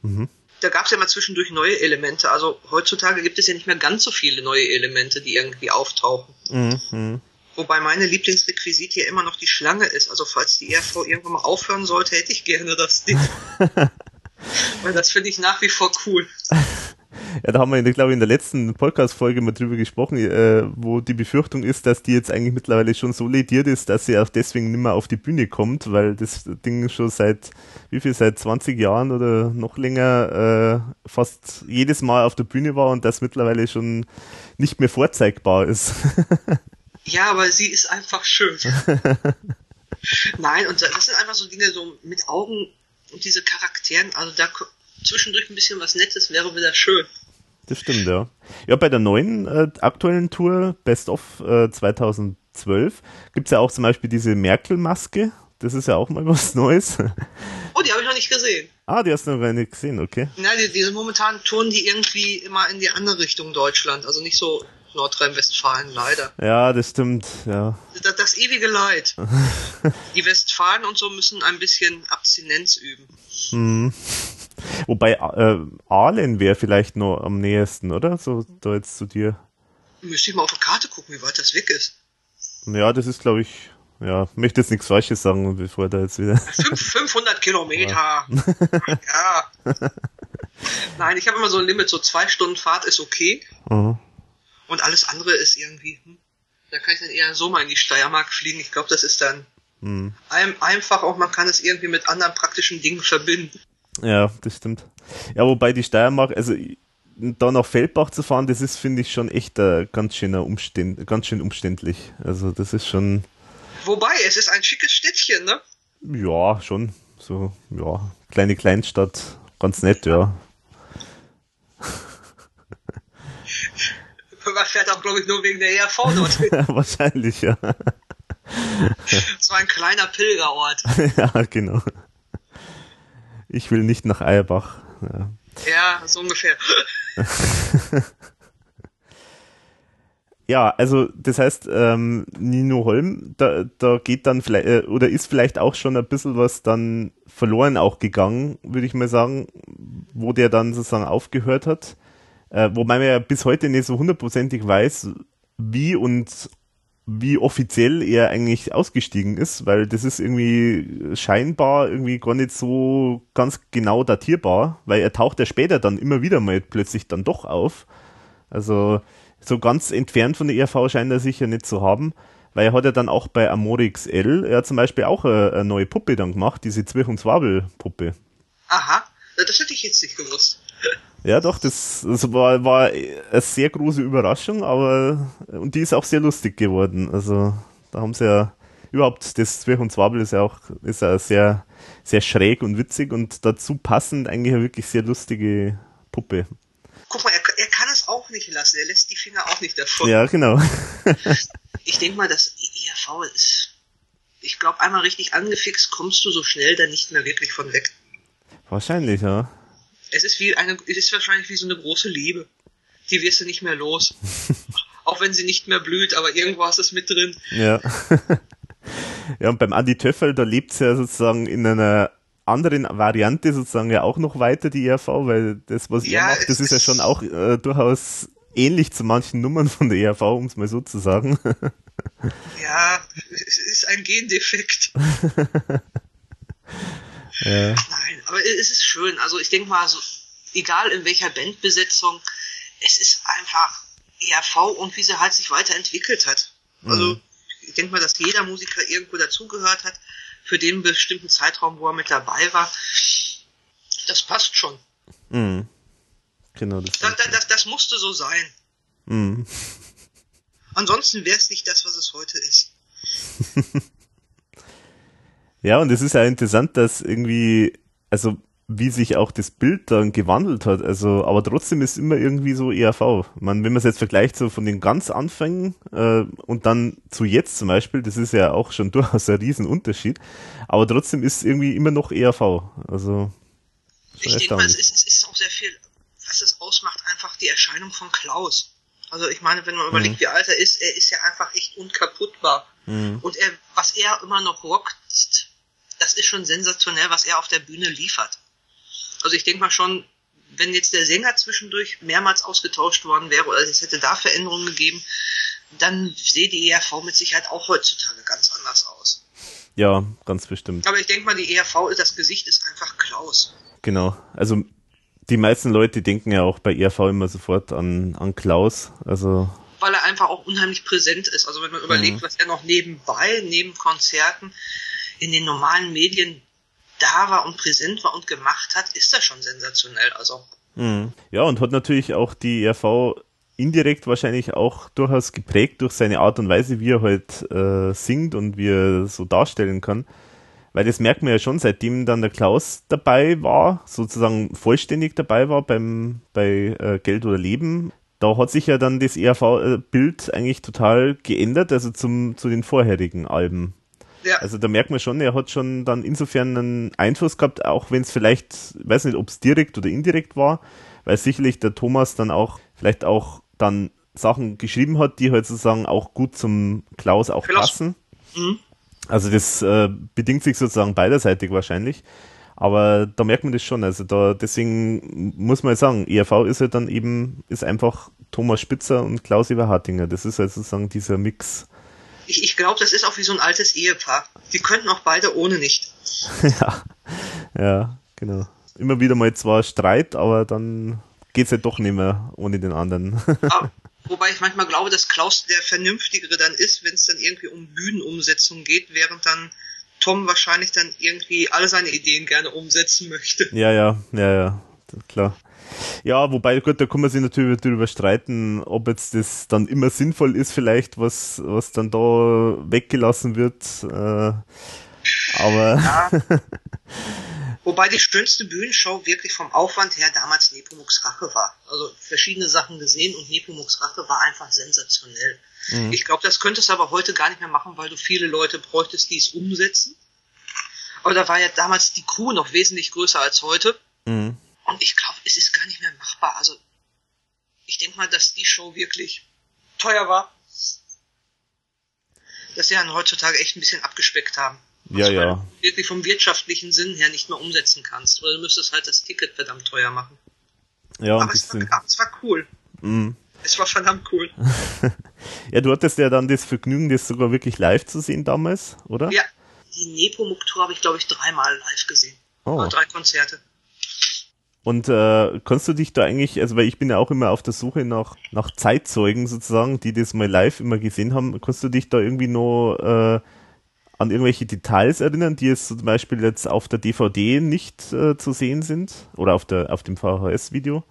Mhm. Da gab es ja mal zwischendurch neue Elemente. Also heutzutage gibt es ja nicht mehr ganz so viele neue Elemente, die irgendwie auftauchen. Mhm. mhm. Wobei meine Lieblingsrequisite ja immer noch die Schlange ist. Also falls die ERV irgendwann mal aufhören sollte, hätte ich gerne das Ding. Weil das finde ich nach wie vor cool. Ja, da haben wir, glaube ich, in der letzten Podcast-Folge mal drüber gesprochen, äh, wo die Befürchtung ist, dass die jetzt eigentlich mittlerweile schon so lediert ist, dass sie auch deswegen nicht mehr auf die Bühne kommt, weil das Ding schon seit, wie viel, seit 20 Jahren oder noch länger äh, fast jedes Mal auf der Bühne war und das mittlerweile schon nicht mehr vorzeigbar ist. Ja, aber sie ist einfach schön. Nein, und das sind einfach so Dinge so mit Augen und diese Charakteren, also da zwischendurch ein bisschen was Nettes wäre wieder schön. Das stimmt, ja. Ja, bei der neuen äh, aktuellen Tour Best of äh, 2012 gibt's ja auch zum Beispiel diese Merkel-Maske. Das ist ja auch mal was Neues. Oh, die habe ich noch nicht gesehen. ah, die hast du noch gar nicht gesehen, okay. Na, die, diese momentan touren die irgendwie immer in die andere Richtung Deutschland, also nicht so Nordrhein-Westfalen, leider. Ja, das stimmt, ja. Das, das ewige Leid. Die Westfalen und so müssen ein bisschen Abstinenz üben. Hm. Wobei äh, Aalen wäre vielleicht noch am nächsten, oder? So da jetzt zu dir. Müsste ich mal auf der Karte gucken, wie weit das weg ist. Ja, das ist, glaube ich, ja, möchte jetzt nichts Falsches sagen, bevor da jetzt wieder. Fünf, 500 Kilometer. Ja. Nein, ich habe immer so ein Limit, so zwei Stunden Fahrt ist okay. Aha. Und alles andere ist irgendwie, hm, da kann ich dann eher so mal in die Steiermark fliegen. Ich glaube, das ist dann Hm. ein, einfach auch, man kann es irgendwie mit anderen praktischen Dingen verbinden. Ja, das stimmt. Ja, wobei die Steiermark, also da nach Feldbach zu fahren, das ist, finde ich, schon echt äh, ganz schöner Umständ, ganz schön umständlich. Also das ist schon, Wobei, es ist ein schickes Städtchen, ne? ja, schon so, ja, kleine Kleinstadt, ganz nett, ja. Man fährt auch, glaube ich, nur wegen der ERV dorthin. Wahrscheinlich, ja. Es war ein kleiner Pilgerort. ja, genau. Ich will nicht nach Eierbach. Ja. Ja, so ungefähr. Ja, also das heißt, ähm, Nino Holm, da, da geht dann vielleicht, äh, oder ist vielleicht auch schon ein bisschen was dann verloren auch gegangen, würde ich mal sagen, wo der dann sozusagen aufgehört hat. Äh, wobei man ja bis heute nicht so hundertprozentig weiß, wie und wie offiziell er eigentlich ausgestiegen ist, weil das ist irgendwie scheinbar irgendwie gar nicht so ganz genau datierbar, weil er taucht ja später dann immer wieder mal plötzlich dann doch auf. Also so ganz entfernt von der ERV scheint er sicher nicht zu haben, weil er hat ja dann auch bei Amorix L, hat zum Beispiel auch eine, eine neue Puppe dann gemacht, diese Zwirch- und Zwabel-Puppe. Aha, das hätte ich jetzt nicht gewusst. Ja, doch, das, das war, war eine sehr große Überraschung, aber und die ist auch sehr lustig geworden. Also da haben sie ja überhaupt das Zwerg und Zwabel ist ja auch ist ja sehr sehr schräg und witzig und dazu passend eigentlich eine wirklich sehr lustige Puppe. Guck mal, er, er kann es auch nicht lassen. Er lässt die Finger auch nicht davon. Ja, genau. Ich denke mal, das ERV ist. Ich glaube, einmal richtig angefixt kommst du so schnell dann nicht mehr wirklich von weg. Wahrscheinlich, ja. Es ist wie eine, es ist wahrscheinlich wie so eine große Liebe. Die wirst du nicht mehr los. Auch wenn sie nicht mehr blüht, aber irgendwas ist mit drin. Ja. ja, und beim Andi Töffel, da lebt es ja sozusagen in einer anderen Variante sozusagen ja auch noch weiter, die ERV, weil das, was Ja, er macht, das ist ja schon auch äh, durchaus ähnlich zu manchen Nummern von der ERV, um es mal so zu sagen. Ja, es ist ein Gendefekt. ja. Nein, aber es ist schön. Also ich denke mal, so, egal in welcher Bandbesetzung, es ist einfach ERV und wie sie halt sich weiterentwickelt hat. Also ich denke mal, dass jeder Musiker irgendwo dazugehört hat, für den bestimmten Zeitraum, wo er mit dabei war. Das passt schon. Mhm. Genau, das. Das, das, das, das musste so sein. Mhm. Ansonsten wäre es nicht das, was es heute ist. Ja, und es ist ja interessant, dass irgendwie, also wie sich auch das Bild dann gewandelt hat. Also, aber trotzdem ist immer irgendwie so ERV. Man, wenn man es jetzt vergleicht so von den ganz Anfängen äh, und dann zu jetzt zum Beispiel, das ist ja auch schon durchaus ein Riesenunterschied. Aber trotzdem ist irgendwie immer noch ERV. Also Ich denke mal, es ist, es ist auch sehr viel, was es ausmacht, einfach die Erscheinung von Klaus. Also ich meine, wenn man überlegt, wie alt er ist, er ist ja einfach echt unkaputtbar. Und er, was er immer noch rockt, das ist schon sensationell, was er auf der Bühne liefert. Also ich denke mal schon, wenn jetzt der Sänger zwischendurch mehrmals ausgetauscht worden wäre oder es hätte da Veränderungen gegeben, dann sehe die ERV mit Sicherheit auch heutzutage ganz anders aus. Ja, ganz bestimmt. Aber ich denke mal, die ERV, das Gesicht ist einfach Klaus. Genau. Also die meisten Leute denken ja auch bei ERV immer sofort an, an Klaus. Also weil er einfach auch unheimlich präsent ist. Also wenn man überlegt, was er noch nebenbei, neben Konzerten, in den normalen Medien da war und präsent war und gemacht hat, ist das schon sensationell. Also Mhm. Ja, und hat natürlich auch die ERV indirekt wahrscheinlich auch durchaus geprägt durch seine Art und Weise, wie er halt äh, singt und wie er so darstellen kann. Weil das merkt man ja schon, seitdem dann der Klaus dabei war, sozusagen vollständig dabei war beim bei äh, Geld oder Leben, da hat sich ja dann das ERV-Bild eigentlich total geändert, also zum, zu den vorherigen Alben. Ja, Also da merkt man schon, er hat schon dann insofern einen Einfluss gehabt, auch wenn es vielleicht, weiß nicht, ob es direkt oder indirekt war, weil sicherlich der Thomas dann auch vielleicht auch dann Sachen geschrieben hat, die halt sozusagen auch gut zum Klaus auch Klaus. passen. Mhm. Also das äh, bedingt sich sozusagen beiderseitig wahrscheinlich. Aber da merkt man das schon. Also da deswegen muss man jetzt sagen, ERV ist halt dann eben, ist einfach Thomas Spitzer und Klaus Eberhardinger. Das ist halt sozusagen dieser Mix. Ich, ich glaube, das ist auch wie so ein altes Ehepaar. Die könnten auch beide ohne nicht. ja, ja, genau. Immer wieder mal zwar Streit, aber dann geht's halt doch nicht mehr ohne den anderen. Aber, wobei ich manchmal glaube, dass Klaus der Vernünftigere dann ist, wenn es dann irgendwie um Bühnenumsetzung geht, während dann Tom wahrscheinlich dann irgendwie alle seine Ideen gerne umsetzen möchte. ja, ja, ja, ja, klar. Ja, wobei, gut, da kann man sich natürlich darüber streiten, ob jetzt das dann immer sinnvoll ist, vielleicht, was, was dann da weggelassen wird. Äh, aber Wobei die schönste Bühnenshow wirklich vom Aufwand her damals Nepomuk's Rache war. Also verschiedene Sachen gesehen und Nepomuk's Rache war einfach sensationell. Ich glaube, das könntest du aber heute gar nicht mehr machen, weil du viele Leute bräuchtest, die es umsetzen. Aber da war ja damals die Crew noch wesentlich größer als heute. Mhm. Und ich glaube, es ist gar nicht mehr machbar. Also ich denke mal, dass die Show wirklich teuer war. Dass sie dann heutzutage echt ein bisschen abgespeckt haben. ja, weil ja, du wirklich vom wirtschaftlichen Sinn her nicht mehr umsetzen kannst. Oder du müsstest halt das Ticket verdammt teuer machen. ja, und aber, es war, aber es war cool. Mhm. Es war verdammt cool. Ja, du hattest ja dann das Vergnügen, das sogar wirklich live zu sehen damals, oder? Ja, die Nepomuk-Tour habe ich, glaube ich, dreimal live gesehen. Oh. Drei Konzerte. Und äh, kannst du dich da eigentlich, also weil ich bin ja auch immer auf der Suche nach, nach Zeitzeugen sozusagen, die das mal live immer gesehen haben, kannst du dich da irgendwie noch äh, an irgendwelche Details erinnern, die jetzt zum Beispiel jetzt auf der DVD nicht äh, zu sehen sind? Oder auf, der, auf dem VHS-Video?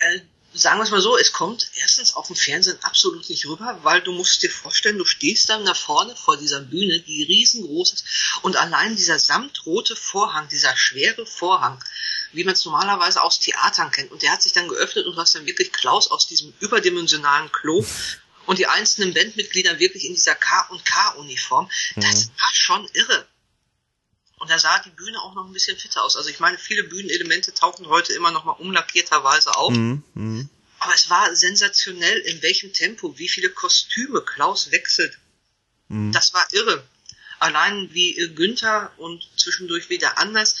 Äh, sagen wir es mal so, es kommt erstens auf dem Fernsehen absolut nicht rüber, weil du musst dir vorstellen, du stehst dann da vorne vor dieser Bühne, die riesengroß ist, und allein dieser samtrote Vorhang, dieser schwere Vorhang, wie man es normalerweise aus Theatern kennt, und der hat sich dann geöffnet und du hast dann wirklich Klaus aus diesem überdimensionalen Klo und die einzelnen Bandmitglieder wirklich in dieser K und K-Uniform. Das war schon irre. Und da sah die Bühne auch noch ein bisschen fitter aus. Also ich meine, viele Bühnenelemente tauchen heute immer noch mal umlackierterweise auf. Mhm, mhm. Aber es war sensationell, in welchem Tempo, wie viele Kostüme Klaus wechselt. Mhm. Das war irre. Allein wie Günther und zwischendurch wieder anders,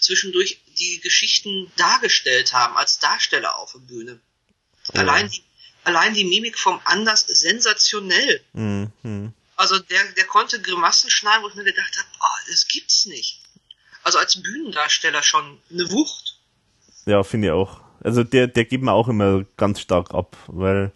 zwischendurch die Geschichten dargestellt haben, als Darsteller auf der Bühne. Oh. Allein, die, allein die Mimik vom Anders sensationell. Mhm, mhm. Also der, der konnte Grimassen schneiden, wo ich mir gedacht habe, oh, das gibt's nicht. Also als Bühnendarsteller schon eine Wucht. Ja, finde ich auch. Also der, der gibt mir auch immer ganz stark ab, weil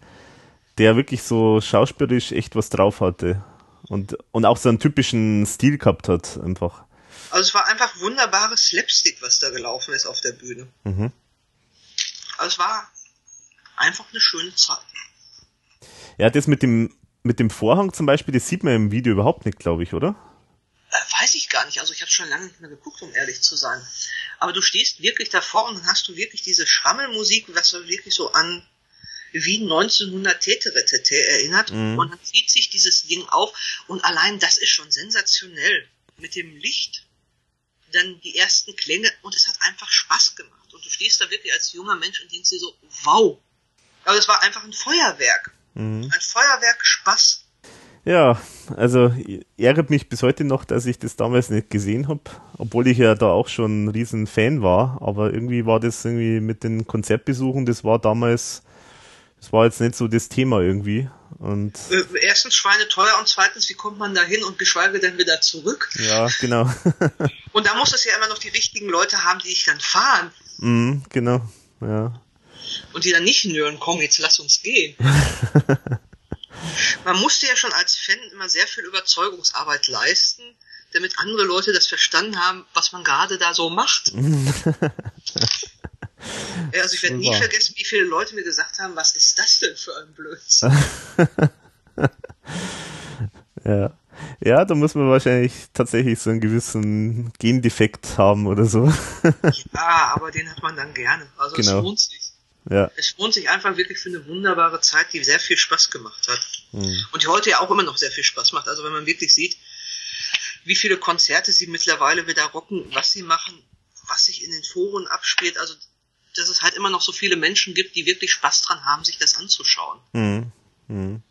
der wirklich so schauspielerisch echt was drauf hatte. Und, und auch so einen typischen Stil gehabt hat, einfach. Also es war einfach wunderbares Slapstick, was da gelaufen ist auf der Bühne. Mhm. Also es war einfach eine schöne Zeit. Ja, das mit dem, mit dem Vorhang zum Beispiel, das sieht man im Video überhaupt nicht, glaube ich, oder? Äh, weiß ich gar nicht. Also ich habe schon lange nicht mehr geguckt, um ehrlich zu sein. Aber du stehst wirklich davor und dann hast du wirklich diese Schrammelmusik, was wirklich so an wie 1900 Teteretete erinnert. Mhm. Und dann zieht sich dieses Ding auf und allein das ist schon sensationell. Mit dem Licht, dann die ersten Klänge und es hat einfach Spaß gemacht. Und du stehst da wirklich als junger Mensch und denkst dir so, wow. Aber es war einfach ein Feuerwerk. Mhm. Ein Feuerwerk Spaß. Ja, also ärgert mich bis heute noch, dass ich das damals nicht gesehen habe, obwohl ich ja da auch schon ein riesen Fan war, aber irgendwie war das irgendwie mit den Konzertbesuchen, das war damals, das war jetzt nicht so das Thema irgendwie und Äh, erstens schweineteuer und zweitens, wie kommt man da hin und geschweige denn wieder zurück? ja, genau, Und da muss es ja immer noch die richtigen Leute haben, die dich dann fahren mhm, genau, ja, und die dann nicht nören, komm, jetzt lass uns gehen. Man musste ja schon als Fan immer sehr viel Überzeugungsarbeit leisten, damit andere Leute das verstanden haben, was man gerade da so macht. Ja, also ich werde nie vergessen, wie viele Leute mir gesagt haben, was ist das denn für ein Blödsinn? ja. Ja, da muss man wahrscheinlich tatsächlich so einen gewissen Gendefekt haben oder so. Ja, aber den hat man dann gerne. Also Genau. es lohnt sich. ja. Es lohnt sich einfach wirklich für eine wunderbare Zeit, die sehr viel Spaß gemacht hat. Mhm. Und die heute ja auch immer noch sehr viel Spaß macht. Also wenn man wirklich sieht, wie viele Konzerte sie mittlerweile wieder rocken, was sie machen, was sich in den Foren abspielt, also dass es halt immer noch so viele Menschen gibt, die wirklich Spaß dran haben, sich das anzuschauen. Mhm. Mhm.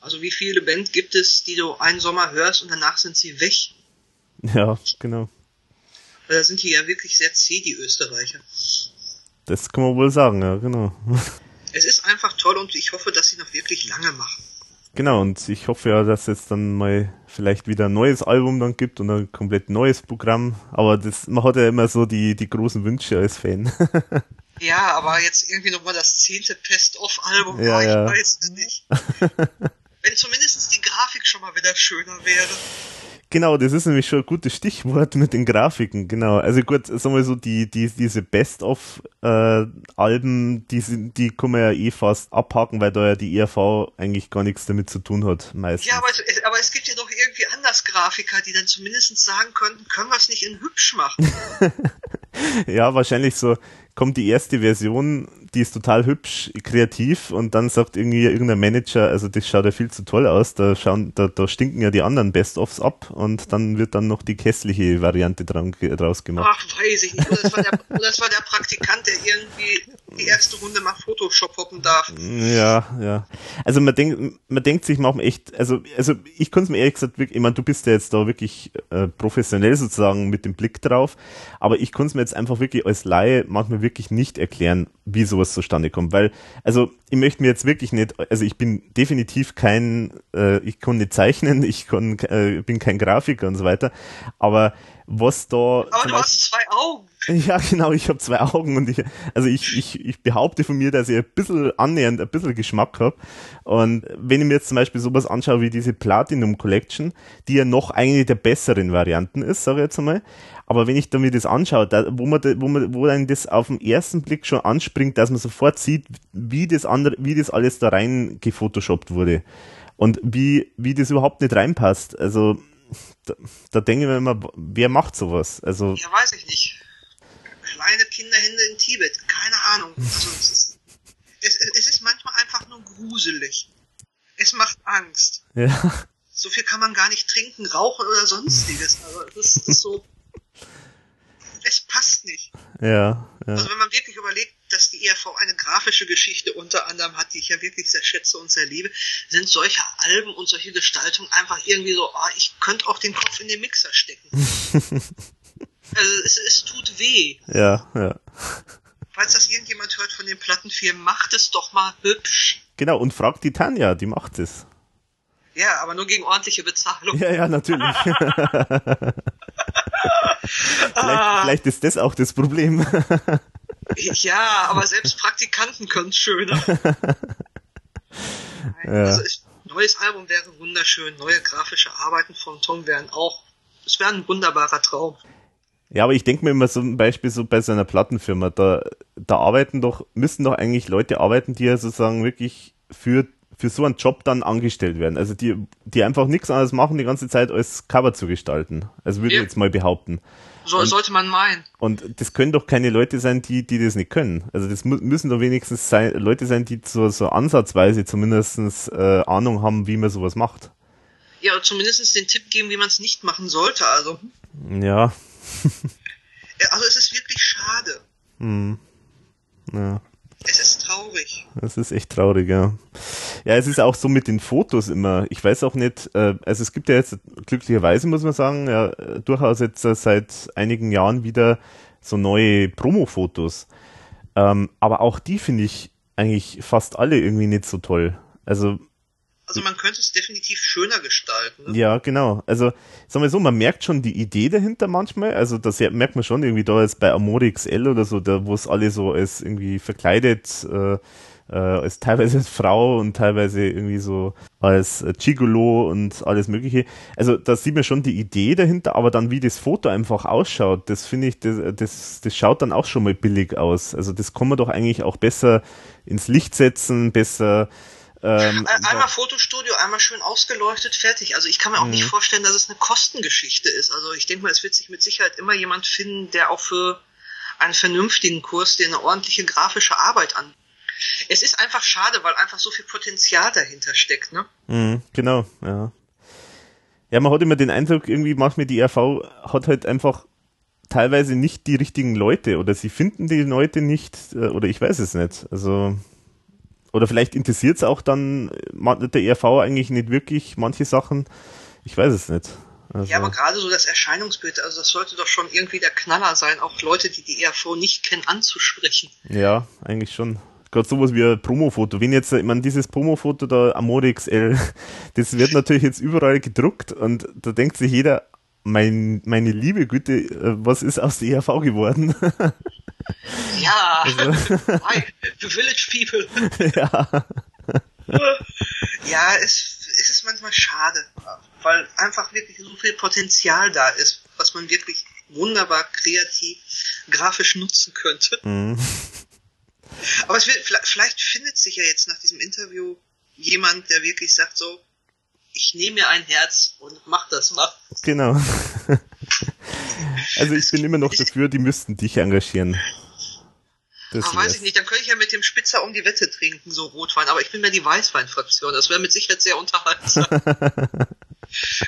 Also wie viele Band gibt es, die du einen Sommer hörst und danach sind sie weg? Ja, genau. Weil Da sind die ja wirklich sehr zäh, die Österreicher. Das kann man wohl sagen, ja, genau. Es ist einfach toll und ich hoffe, dass sie noch wirklich lange machen. Genau, und ich hoffe ja, dass es dann mal vielleicht wieder ein neues Album dann gibt und ein komplett neues Programm. Aber das, man hat ja immer so die, die großen Wünsche als Fan. Ja, aber jetzt irgendwie nochmal das zehnte Best-of-Album, Ja, ich ja. weiß es nicht. Wenn zumindest die Grafik schon mal wieder schöner wäre. Genau, das ist nämlich schon ein gutes Stichwort mit den Grafiken, genau. Also gut, sagen wir so, die, die, diese Best-of-Alben, die, sind, die kann man ja eh fast abhaken, weil da ja die ERV eigentlich gar nichts damit zu tun hat, meistens. Ja, aber es, es- aber es gibt ja doch irgendwie anders Grafiker, die dann zumindest sagen könnten, können wir es nicht in hübsch machen? Ja, wahrscheinlich so kommt die erste Version, die ist total hübsch, kreativ und dann sagt irgendwie irgendein Manager, also das schaut ja viel zu toll aus, da schauen, da, da stinken ja die anderen Best-ofs ab und dann wird dann noch die hässliche Variante dran, draus gemacht. Ach, weiß ich nicht. Oder es war der, oder es war der Praktikant, der irgendwie die erste Runde mal Photoshop hoppen darf. Ja, ja. Also man denkt, man denkt sich manchmal echt, also, also ich kann es mir ehrlich gesagt wirklich, ich meine, du bist ja jetzt da wirklich äh, professionell sozusagen mit dem Blick drauf, aber ich kann es mir jetzt einfach wirklich als Laie manchmal wirklich nicht erklären, wie sowas zustande kommt. Weil, also ich möchte mir jetzt wirklich nicht, also ich bin definitiv kein, äh, ich kann nicht zeichnen, ich kann, äh, bin kein Grafiker und so weiter, aber was da. Aber zum du hast zwei Augen. Ja, genau, ich habe zwei Augen und ich, also ich, ich, ich behaupte von mir, dass ich ein bisschen annähernd, ein bisschen Geschmack habe. Und wenn ich mir jetzt zum Beispiel sowas anschaue wie diese Platinum Collection, die ja noch eine der besseren Varianten ist, sage ich jetzt einmal, aber wenn ich da mir das anschaue, da, wo man, da, wo man, wo dann das auf den ersten Blick schon anspringt, dass man sofort sieht, wie das andere, wie das alles da rein gefotoshoppt wurde. Und wie, wie das überhaupt nicht reinpasst. Also, da, da denke ich mir immer, wer macht sowas? Also, Ja, weiß ich nicht. Kleine Kinderhände in Tibet, keine Ahnung. Also, es, ist, es, es ist manchmal einfach nur gruselig. Es macht Angst. ja, So viel kann man gar nicht trinken, rauchen oder sonstiges. Also, das ist so. Es passt nicht. ja, ja. Also wenn man wirklich überlegt, dass die ERV eine grafische Geschichte unter anderem hat, die ich ja wirklich sehr schätze und sehr liebe, sind solche Alben und solche Gestaltungen einfach irgendwie so, ah, ich könnte auch den Kopf in den Mixer stecken. also es, es tut weh. Ja, ja. Falls das irgendjemand hört von den Plattenfirmen, macht es doch mal hübsch. Genau, und fragt die Tanja, die macht es. Ja, aber nur gegen ordentliche Bezahlung. Ja, ja, natürlich. vielleicht, vielleicht ist das auch das Problem. Ja, aber selbst Praktikanten können es schöner. Ja. Also es, neues Album wäre wunderschön, neue grafische Arbeiten von Tom wären auch, es wäre ein wunderbarer Traum. Ja, aber ich denke mir immer zum Beispiel so bei so einer Plattenfirma, da, da arbeiten doch, müssen doch eigentlich Leute arbeiten, die ja sozusagen wirklich für, für so einen Job dann angestellt werden. Also die, die einfach nichts anderes machen, die ganze Zeit als Cover zu gestalten. Also würde ich jetzt mal behaupten. So, sollte man meinen. Und das können doch keine Leute sein, die, die das nicht können. Also das mu müssen doch wenigstens sein, Leute sein, die so, so ansatzweise zumindestens äh, Ahnung haben, wie man sowas macht. Ja, oder zumindest den Tipp geben, wie man es nicht machen sollte. Also, Ja, also es ist wirklich schade. ja. Es ist traurig. Das ist echt traurig, ja. Ja, es ist auch so mit den Fotos immer. Ich weiß auch nicht, äh, also es gibt ja jetzt glücklicherweise, muss man sagen, ja, durchaus jetzt äh, seit einigen Jahren wieder so neue Promo-Fotos. Ähm, aber auch die finde ich eigentlich fast alle irgendwie nicht so toll. Also Also man könnte es definitiv schöner gestalten. Ne? Ja, genau. Also, sagen wir so, man merkt schon die Idee dahinter manchmal. Also, das merkt man schon irgendwie da jetzt bei Amore XL oder so, da, wo es alle so als irgendwie verkleidet, äh, äh, als teilweise als Frau und teilweise irgendwie so als äh, Gigolo und alles Mögliche. Also, da sieht man schon die Idee dahinter, aber dann wie das Foto einfach ausschaut, das finde ich, das, das, das schaut dann auch schon mal billig aus. Also, das kann man doch eigentlich auch besser ins Licht setzen, besser, ähm, Ein- Einmal Fotostudio, einmal schön ausgeleuchtet, fertig. Also ich kann mir auch Mhm. nicht vorstellen, dass es eine Kostengeschichte ist. Also ich denke mal, es wird sich mit Sicherheit immer jemand finden, der auch für einen vernünftigen Kurs dir eine ordentliche grafische Arbeit an. Es ist einfach schade, weil einfach so viel Potenzial dahinter steckt, ne? Mhm, genau, ja. Ja, man hat immer den Eindruck, irgendwie macht mir die RV hat halt einfach teilweise nicht die richtigen Leute oder sie finden die Leute nicht äh, oder ich weiß es nicht. Also oder vielleicht interessiert es auch dann äh, der RV eigentlich nicht wirklich manche Sachen. Ich weiß es nicht. Also, Ja, aber gerade so das Erscheinungsbild, also das sollte doch schon irgendwie der Knaller sein, auch Leute, die die ERV nicht kennen, anzusprechen. ja, eigentlich schon. Gerade sowas wie ein Promofoto. Wenn jetzt, ich meine, dieses Promofoto da Amore XL, das wird natürlich jetzt überall gedruckt und da denkt sich jeder, mein, meine liebe Güte, äh, was ist aus der ERV geworden? Ja, Also hi, the village people. ja. Ja, es, es ist manchmal schade, weil einfach wirklich so viel Potenzial da ist, was man wirklich wunderbar kreativ, grafisch nutzen könnte. Mhm. Aber es wird, vielleicht, vielleicht findet sich ja jetzt nach diesem Interview jemand, der wirklich sagt so, ich nehme mir ein Herz und mach das mal. Genau. Also ich bin immer noch dafür, die müssten dich engagieren. Das Aber weiß ich nicht, dann könnte ich ja mit dem Spitzer um die Wette trinken, so Rotwein, aber ich bin mehr die Weißweinfraktion, das wäre mit Sicherheit sehr unterhaltsam.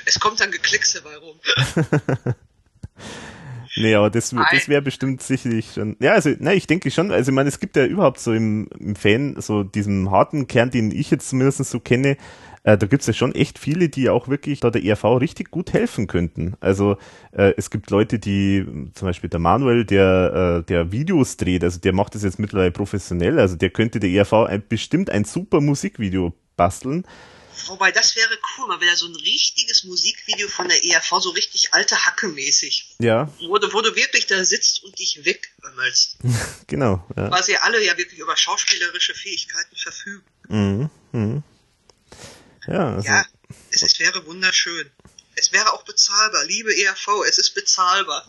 es kommt dann Geklickse bei rum. Nee, aber das, das wäre bestimmt sicherlich schon. Ja, also, nein, ich denke schon. Also, ich meine, es gibt ja überhaupt so im, im Fan so diesen harten Kern, den ich jetzt zumindest so kenne, äh, da gibt es ja schon echt viele, die auch wirklich da der ERV richtig gut helfen könnten. Also äh, es gibt Leute, die, zum Beispiel der Manuel, der, äh, der Videos dreht, also der macht das jetzt mittlerweile professionell, also der könnte der ERV ein, bestimmt ein super Musikvideo basteln. Wobei das wäre cool, mal wieder so ein richtiges Musikvideo von der ERV, so richtig alte Hacke mäßig. Ja. Wo du, wo du wirklich da sitzt und dich wegömmelst. genau. Ja. Weil sie alle ja wirklich über schauspielerische Fähigkeiten verfügen. Mhm. Mhm. Ja, also, Ja, es, es wäre wunderschön. Es wäre auch bezahlbar. Liebe ERV, es ist bezahlbar.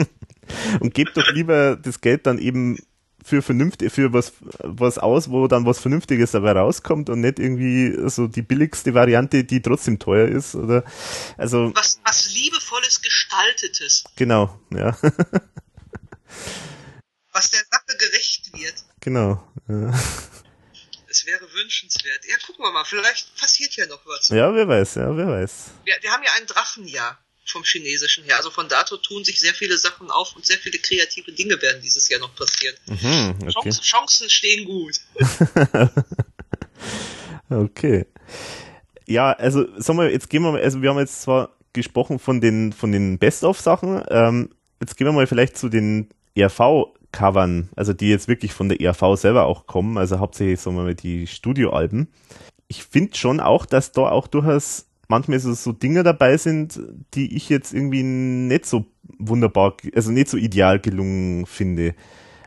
und gebt doch lieber das Geld dann eben für vernünftig, für was, was aus, wo dann was Vernünftiges dabei rauskommt und nicht irgendwie so die billigste Variante, die trotzdem teuer ist, oder, also, Was, was liebevolles Gestaltetes, genau, ja, was der Sache gerecht wird. genau, ja. Wäre wünschenswert. Ja, gucken wir mal, vielleicht passiert ja noch was. ja, wer weiß, ja, wer weiß. Wir, wir haben ja ein Drachenjahr vom Chinesischen her. Also von dato tun sich sehr viele Sachen auf und sehr viele kreative Dinge werden dieses Jahr noch passieren. Hm, okay, Chancen, Chancen stehen gut. okay. Ja, also, sagen wir, jetzt gehen wir mal, also wir haben jetzt zwar gesprochen von den, von den Best-of-Sachen, ähm, jetzt gehen wir mal vielleicht zu den ERV-Covern, also die jetzt wirklich von der ERV selber auch kommen, also hauptsächlich, sagen wir mal, die Studioalben. Ich finde schon auch, dass da auch durchaus manchmal so, so Dinge dabei sind, die ich jetzt irgendwie nicht so wunderbar, also nicht so ideal gelungen finde.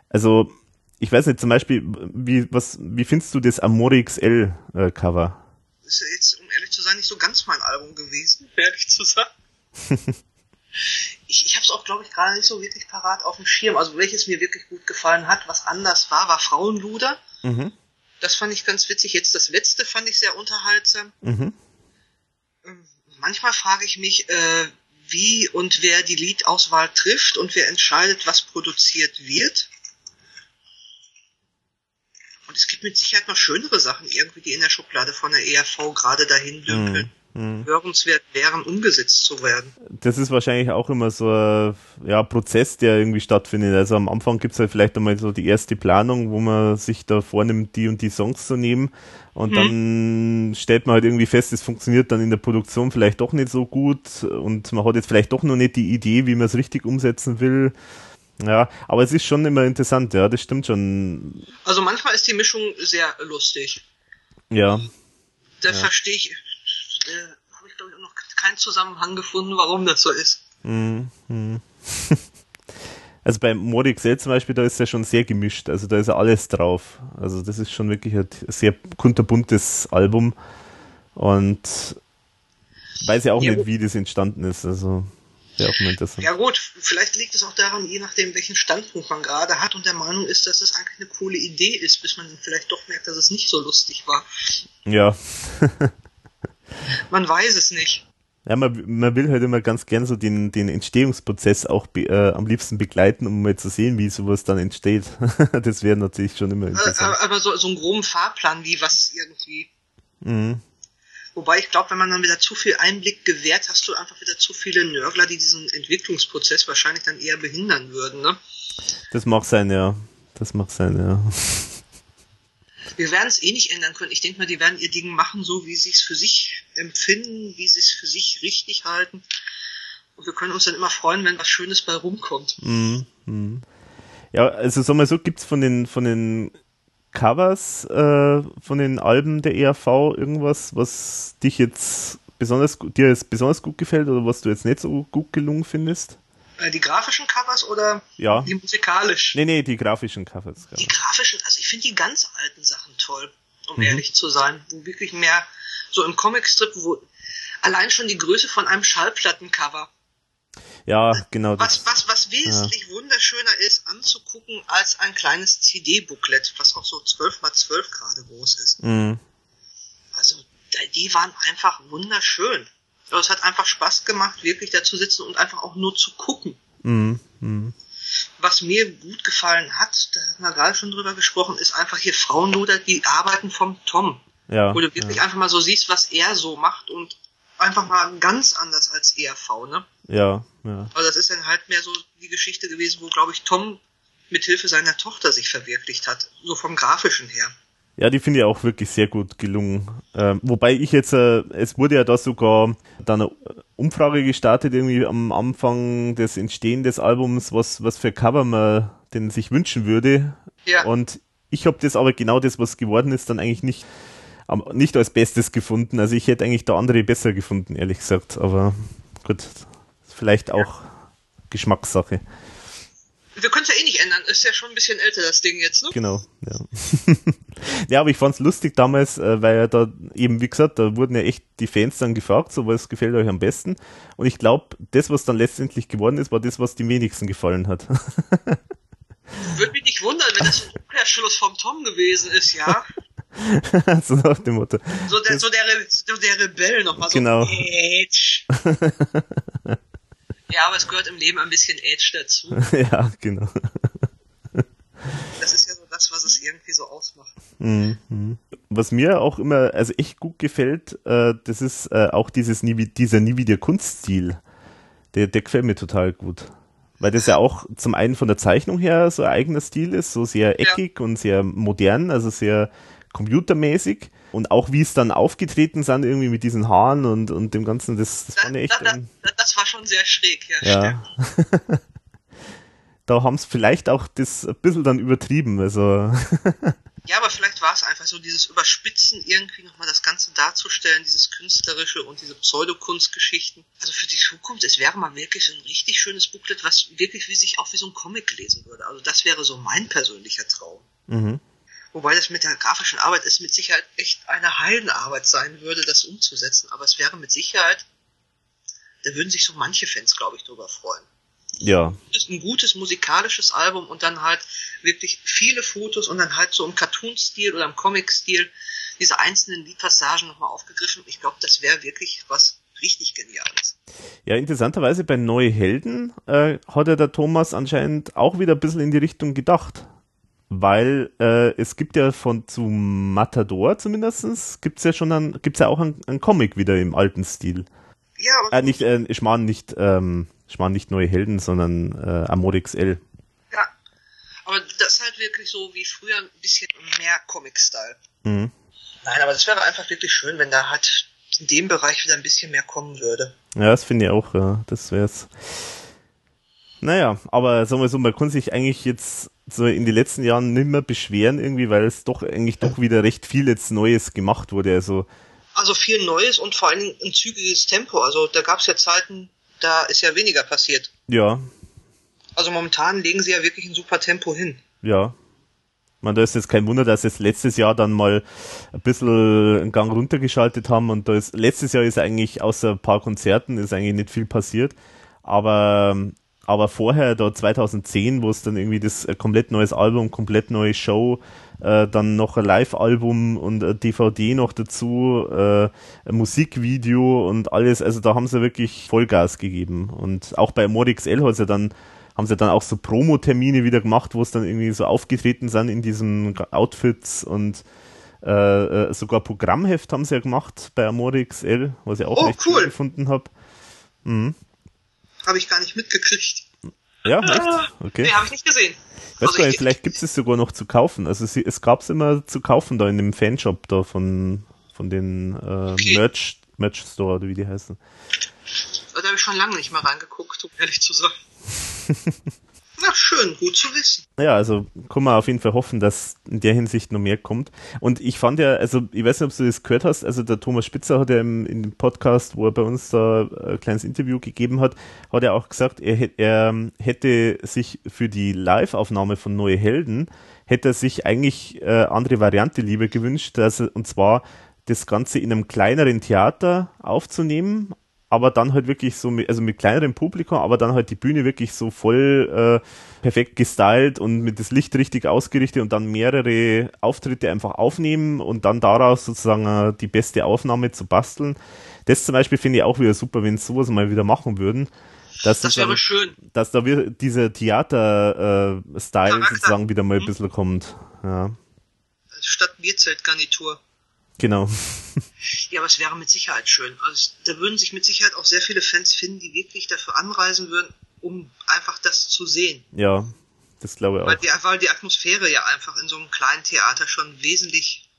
Also, ich weiß nicht, zum Beispiel, wie, was, wie findest du das Amore XL äh, Cover? ist ja jetzt, um ehrlich zu sein, nicht so ganz mein Album gewesen, ehrlich zu sagen. ich ich habe es auch, glaube ich, gerade nicht so wirklich parat auf dem Schirm. Also welches mir wirklich gut gefallen hat, was anders war, war Frauenluder. Mhm. Das fand ich ganz witzig. Jetzt das letzte fand ich sehr unterhaltsam. Mhm. Ähm, Manchmal frage ich mich, äh, wie und wer die Liedauswahl trifft und wer entscheidet, was produziert wird. Und es gibt mit Sicherheit noch schönere Sachen irgendwie, die in der Schublade von der ERV gerade dahin dünkeln. Mhm. Hörenswert wären, umgesetzt zu werden. Das ist wahrscheinlich auch immer so ein ja, Prozess, der irgendwie stattfindet. Also am Anfang gibt es halt vielleicht einmal so die erste Planung, wo man sich da vornimmt, die und die Songs zu nehmen. Und Mhm. dann stellt man halt irgendwie fest, es funktioniert dann in der Produktion vielleicht doch nicht so gut und man hat jetzt vielleicht doch noch nicht die Idee, wie man es richtig umsetzen will. Ja, aber es ist schon immer interessant, ja, das stimmt schon. Also manchmal ist die Mischung sehr lustig. Ja, Da verstehe ich, äh, habe ich glaube ich auch noch keinen Zusammenhang gefunden, warum das so ist. Also bei Morik selbst zum Beispiel, da ist ja schon sehr gemischt. Also da ist ja alles drauf. Also das ist schon wirklich ein sehr kunterbuntes Album. Und weiß ja auch Ja, nicht, wie das entstanden ist. Also wäre auch mal interessant. Ja gut, vielleicht liegt es auch daran, je nachdem, welchen Standpunkt man gerade hat und der Meinung ist, dass es eigentlich eine coole Idee ist, bis man vielleicht doch merkt, dass es nicht so lustig war. Ja. Man weiß es nicht. Ja, man, man will halt immer ganz gern so den, den Entstehungsprozess auch be, äh, am liebsten begleiten, um mal zu sehen, wie sowas dann entsteht. das wäre natürlich schon immer Äh, interessant. Aber so, so einen groben Fahrplan, wie was irgendwie. Mhm. Wobei ich glaube, wenn man dann wieder zu viel Einblick gewährt, hast du einfach wieder zu viele Nörgler, die diesen Entwicklungsprozess wahrscheinlich dann eher behindern würden. Ne? Das mag sein, ja. Das mag sein, ja. Wir werden es eh nicht ändern können. Ich denke mal, die werden ihr Ding machen, so wie sie es für sich empfinden, wie sie es für sich richtig halten. Und wir können uns dann immer freuen, wenn was Schönes bei rumkommt. Mhm. Mhm. Ja, also sag mal so, gibt's von den von den Covers äh, von den Alben der ERV irgendwas, was dich jetzt besonders dir jetzt besonders gut gefällt oder was du jetzt nicht so gut gelungen findest? Äh, die grafischen Covers oder Ja. die musikalischen? Nee, nee, die grafischen Covers. Die grafischen, also ich finde die ganz alten Sachen toll, um Mhm. ehrlich zu sein. Wo wirklich mehr so im Comicstrip, wo allein schon die Größe von einem Schallplattencover. Ja, genau. Was, Das, was, was wesentlich wunderschöner ist anzugucken als ein kleines CD-Booklet, was auch so 12 mal 12 gerade groß ist. Mhm. Also, die waren einfach wunderschön. Aber es hat einfach Spaß gemacht, wirklich da zu sitzen und einfach auch nur zu gucken. Mhm. Mhm. Was mir gut gefallen hat, da hatten wir gerade schon drüber gesprochen, ist einfach hier Frauenluder, die Arbeiten vom Tom. Ja. Wo du wirklich einfach mal so siehst, was er so macht und einfach mal ganz anders als ERV, ne? Ja, ja. Also das ist dann halt mehr so die Geschichte gewesen, wo, glaube ich, Tom mit Hilfe seiner Tochter sich verwirklicht hat. So vom Grafischen her. Ja, die finde ich auch wirklich sehr gut gelungen. Ähm, wobei ich jetzt, äh, es wurde ja da sogar dann eine Umfrage gestartet, irgendwie am Anfang des Entstehen des Albums, was, was für Cover man denn sich wünschen würde. Ja. Und ich habe das aber genau das, was geworden ist, dann eigentlich nicht, nicht als Bestes gefunden. Also ich hätte eigentlich da andere besser gefunden, ehrlich gesagt. Aber gut, vielleicht auch Geschmackssache. Wir können es ja eh nicht ändern. Ist ja schon ein bisschen älter, das Ding jetzt, ne? Genau, ja. ja, aber ich fand's lustig damals, äh, weil ja da eben, wie gesagt, da wurden ja echt die Fans dann gefragt, so was gefällt euch am besten. Und ich glaube, das, was dann letztendlich geworden ist, war das, was die wenigsten gefallen hat. Würde mich nicht wundern, wenn das ein Umkehrschluss vom Tom gewesen ist, ja. so nach dem Motto. So der, so der, Re- so der Rebell nochmal so. Genau. Ja, aber es gehört im Leben ein bisschen Edge dazu. ja, genau. Das ist ja so das, was es irgendwie so ausmacht. Mhm. Was mir auch immer, also echt gut gefällt, äh, das ist äh, auch dieses nie, dieser nie wieder Kunststil. Der, der gefällt mir total gut. Weil das ja auch zum einen von der Zeichnung her so ein eigener Stil ist, so sehr eckig und sehr modern, also sehr computermäßig. Und auch wie es dann aufgetreten sind, irgendwie mit diesen Haaren und, und dem Ganzen, das, das Da, fand ich echt. da, da, das war schon sehr schräg, ja. ja. da haben es vielleicht auch das ein bisschen dann übertrieben. Also Ja, aber vielleicht war es einfach so dieses Überspitzen, irgendwie nochmal das Ganze darzustellen, dieses Künstlerische und diese Pseudokunstgeschichten. Also für die Zukunft, es wäre mal wirklich so ein richtig schönes Booklet, was wirklich wie sich auch wie so ein Comic lesen würde. Also das wäre so mein persönlicher Traum. mhm. Wobei das mit der grafischen Arbeit ist mit Sicherheit echt eine Heidenarbeit sein würde, das umzusetzen. Aber es wäre mit Sicherheit, da würden sich so manche Fans, glaube ich, drüber freuen. ja, ist ein gutes musikalisches Album und dann halt wirklich viele Fotos und dann halt so im Cartoon-Stil oder im Comic-Stil diese einzelnen Liedpassagen nochmal aufgegriffen. Ich glaube, das wäre wirklich was richtig Geniales. Ja, interessanterweise bei Neue Helden äh, hat ja der Thomas anscheinend auch wieder ein bisschen in die Richtung gedacht. Weil äh, es gibt ja von zu Matador zumindestens gibt's ja schon ein, gibt's ja auch einen, Comic wieder im alten Stil. Ja, aber Äh, nicht, äh, ich meine nicht, ähm, ich meine nicht Neue Helden, sondern äh, Amorix L. ja. Aber das ist halt wirklich so wie früher ein bisschen mehr Comic-Style. Mhm. Nein, aber das wäre einfach wirklich schön, wenn da halt in dem Bereich wieder ein bisschen mehr kommen würde. Ja, das finde ich auch, ja. Das wär's. Naja, aber sagen wir so, man kann sich eigentlich jetzt so in den letzten Jahren nicht mehr beschweren irgendwie, weil es doch eigentlich doch wieder recht viel jetzt Neues gemacht wurde. Also, Also viel Neues und vor allen Dingen ein zügiges Tempo. Also da gab es ja Zeiten, da ist ja weniger passiert. ja, Also momentan legen sie ja wirklich ein super Tempo hin. ja. Man, da ist jetzt kein Wunder, dass jetzt letztes Jahr dann mal ein bisschen einen Gang runtergeschaltet haben und da ist, letztes Jahr ist eigentlich außer ein paar Konzerten ist eigentlich nicht viel passiert. Aber, aber vorher, da 2010, wo es dann irgendwie das äh, komplett neues Album, komplett neue Show, äh, dann noch ein Live-Album und ein DVD noch dazu, äh, ein Musikvideo und alles, also da haben sie wirklich Vollgas gegeben. Und auch bei Morix L hat sie dann haben sie dann auch so Promo-Termine wieder gemacht, wo es dann irgendwie so aufgetreten sind in diesen Outfits und äh, äh, sogar Programmheft haben sie ja gemacht bei Amore XL, was ich auch Oh, echt cool. cool gefunden habe. Habe ich gar nicht mitgekriegt. Ja, echt? Okay. Nee, habe ich nicht gesehen. Weiß gar Also nicht, ich, vielleicht gibt es sogar noch zu kaufen. Also sie, es gab es immer zu kaufen da in dem Fanshop da von, von den äh, Okay. Merch, Merch Store oder wie die heißen. da habe ich schon lange nicht mehr reingeguckt, um ehrlich zu sein. Na schön, gut zu wissen. Ja, also kann man auf jeden Fall hoffen, dass in der Hinsicht noch mehr kommt. Und ich fand ja, also ich weiß nicht, ob du das gehört hast, also der Thomas Spitzer hat ja im, in dem Podcast, wo er bei uns da ein kleines Interview gegeben hat, hat er auch gesagt, er, er ähm, hätte sich für die Live-Aufnahme von Neue Helden, hätte er sich eigentlich äh, andere Variante lieber gewünscht, dass und zwar das Ganze in einem kleineren Theater aufzunehmen, aber dann halt wirklich so mit, also mit kleinerem Publikum, aber dann halt die Bühne wirklich so voll äh, perfekt gestylt und mit das Licht richtig ausgerichtet und dann mehrere Auftritte einfach aufnehmen und dann daraus sozusagen äh, die beste Aufnahme zu basteln. Das zum Beispiel finde ich auch wieder super, wenn sie sowas mal wieder machen würden. Dass Das dann- wäre schön. dass da wir, dieser Theater-Style Charakter. sozusagen wieder mal ein Mhm. bisschen kommt. Ja, Statt Bierzeltgarnitur. Genau. Ja, aber es wäre mit Sicherheit schön. Also da würden sich mit Sicherheit auch sehr viele Fans finden, die wirklich dafür anreisen würden, um einfach das zu sehen. Ja, das glaube ich Weil auch. die, weil die Atmosphäre ja einfach in so einem kleinen Theater schon wesentlich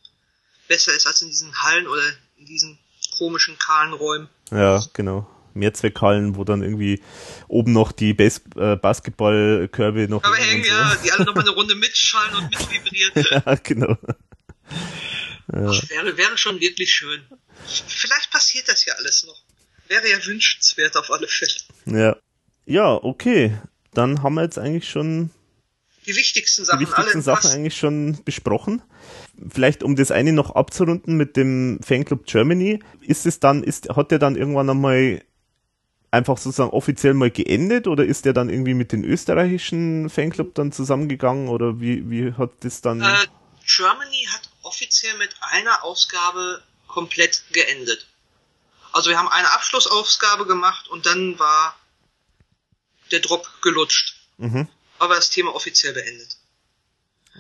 besser ist als in diesen Hallen oder in diesen komischen kahlen Räumen. Ja, genau. Mehrzweckhallen, wo dann irgendwie oben noch die Bas äh, Basketballkörbe noch Aber hängen und ja, die alle nochmal eine Runde mitschallen und mitvibrieren. ja, genau. Ach, wäre, wäre schon wirklich schön. Vielleicht passiert das ja alles noch. Wäre ja wünschenswert auf alle Fälle. Ja. Ja, okay. Dann haben wir jetzt eigentlich schon Die wichtigsten die Sachen, wichtigsten alle Sachen eigentlich schon besprochen. Vielleicht um das eine noch abzurunden mit dem Fanclub Germany, ist es dann, ist, hat der dann irgendwann einmal einfach sozusagen offiziell mal geendet oder ist der dann irgendwie mit den österreichischen Fanclub dann zusammengegangen oder wie, wie hat das dann? Äh, Germany hat offiziell mit einer Ausgabe komplett geendet. Also wir haben eine Abschlussausgabe gemacht und dann war der Drop gelutscht. Mhm. Aber das Thema offiziell beendet.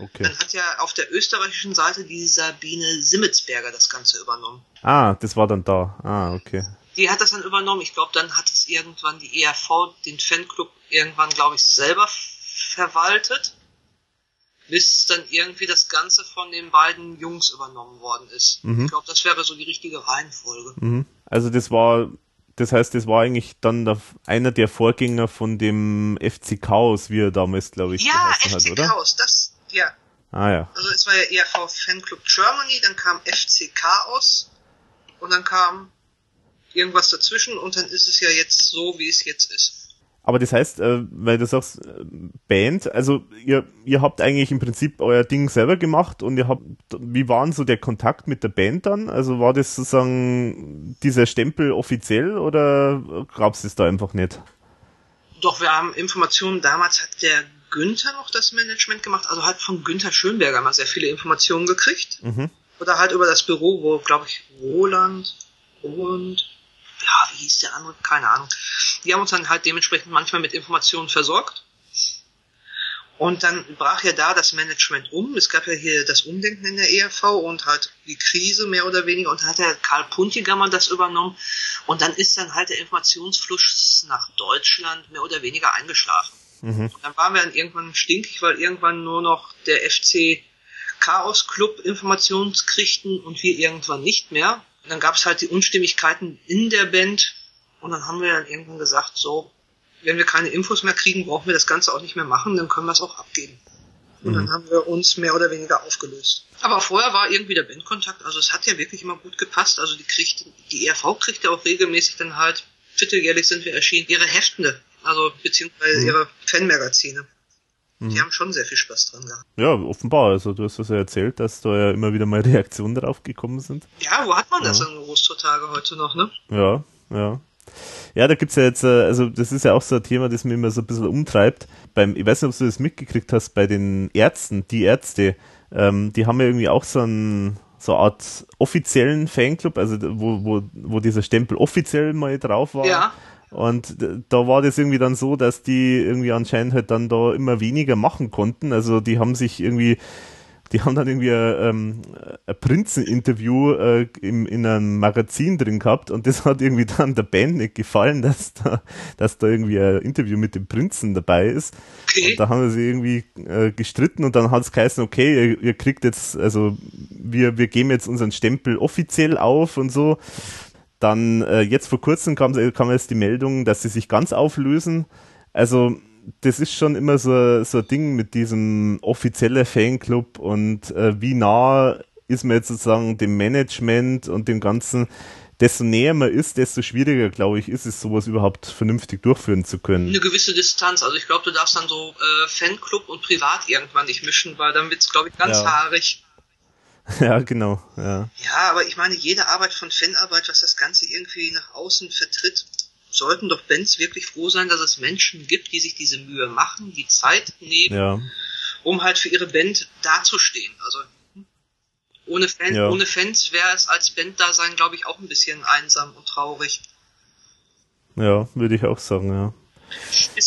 Okay. Dann hat ja auf der österreichischen Seite die Sabine Simmetsberger das Ganze übernommen. Ah, das war dann da. Ah, okay. Die hat das dann übernommen. Ich glaube, dann hat es irgendwann die ERV, den Fanclub, irgendwann, glaube ich, selber verwaltet. Bis dann irgendwie das Ganze von den beiden Jungs übernommen worden ist. Ich glaube, das wäre so die richtige Reihenfolge. Mhm. Also das war, das heißt, das war eigentlich dann der, einer der Vorgänger von dem FC Chaos, wie er damals, glaube ich, Ja, FC hat, oder? Chaos, das, ja. Ah ja. Also es war ja ERV Fanclub Germany, dann kam FC Chaos und dann kam irgendwas dazwischen und dann ist es ja jetzt so, wie es jetzt ist. Aber das heißt, äh, weil du sagst, äh, Band, also ihr, ihr habt eigentlich im Prinzip euer Ding selber gemacht und ihr habt, wie war denn so der Kontakt mit der Band dann? Also war das sozusagen dieser Stempel offiziell oder gab es das da einfach nicht? Doch, wir haben Informationen, damals hat der Günther noch das Management gemacht, also hat von Günther Schönberger mal sehr viele Informationen gekriegt. Mhm. Oder halt über das Büro, wo, glaube ich, Roland und ja, wie hieß der andere? Keine Ahnung. Die haben uns dann halt dementsprechend manchmal mit Informationen versorgt. Und dann brach ja da das Management um. Es gab ja hier das Umdenken in der ERV und halt die Krise mehr oder weniger. Und hat der Karl Puntigammer das übernommen. Und dann ist dann halt der Informationsfluss nach Deutschland mehr oder weniger eingeschlafen. Und dann waren wir dann irgendwann stinkig, weil irgendwann nur noch der FC Chaos Club Informationen kriegten und wir irgendwann nicht mehr. Und dann gab es halt die Unstimmigkeiten in der Band und dann haben wir dann irgendwann gesagt, so, wenn wir keine Infos mehr kriegen, brauchen wir das Ganze auch nicht mehr machen, dann können wir es auch abgeben. Und dann haben wir uns mehr oder weniger aufgelöst. Aber vorher war irgendwie der Bandkontakt, also es hat ja wirklich immer gut gepasst. Also die kriegt, die ERV kriegt ja auch regelmäßig dann halt, vierteljährlich sind wir erschienen, ihre Heftende, also beziehungsweise ihre Fanmagazine. Die haben schon sehr viel Spaß dran gehabt. Ja, offenbar. Also du hast das ja erzählt, dass da ja immer wieder mal Reaktionen drauf gekommen sind. Ja, wo hat man das an Ostertage heute noch, ne? Ja, ja. Ja, da gibt's ja jetzt, äh, also das ist ja auch so ein Thema, das mir immer so ein bisschen umtreibt. Beim, ich weiß nicht, ob du das mitgekriegt hast, bei den Ärzten, die Ärzte, ähm, die haben ja irgendwie auch so ein so eine Art offiziellen Fanclub, also wo, wo, wo dieser Stempel offiziell mal drauf war. Ja. Und da war das irgendwie dann so, dass die irgendwie anscheinend halt dann da immer weniger machen konnten. Also die haben sich irgendwie, die haben dann irgendwie ein, ähm, ein Prinzen-Interview äh, im, in einem Magazin drin gehabt und das hat irgendwie dann der Band nicht gefallen, dass da, dass da irgendwie ein Interview mit dem Prinzen dabei ist. Okay. Und da haben sie irgendwie äh, gestritten und dann hat es geheißen, okay, ihr, ihr kriegt jetzt, also wir, wir geben jetzt unseren Stempel offiziell auf und so. Dann äh, jetzt vor kurzem kam, kam jetzt die Meldung, dass sie sich ganz auflösen. Also das ist schon immer so, so ein Ding mit diesem offiziellen Fanclub und äh, wie nah ist man jetzt sozusagen dem Management und dem Ganzen. Desto näher man ist, desto schwieriger, glaube ich, ist es, sowas überhaupt vernünftig durchführen zu können. Eine gewisse Distanz. Also ich glaube, du darfst dann so äh, Fanclub und Privat irgendwann nicht mischen, weil dann wird's, glaube ich, ganz Ja. haarig. Ja, genau. Ja. Ja, aber ich meine, jede Arbeit von Fanarbeit, was das Ganze irgendwie nach außen vertritt, sollten doch Bands wirklich froh sein, dass es Menschen gibt, die sich diese Mühe machen, die Zeit nehmen, ja. um halt für ihre Band dazustehen. Also ohne, Fan, Ja. ohne Fans wäre es als Banddasein, glaube ich, auch ein bisschen einsam und traurig. Ja, würde ich auch sagen, ja.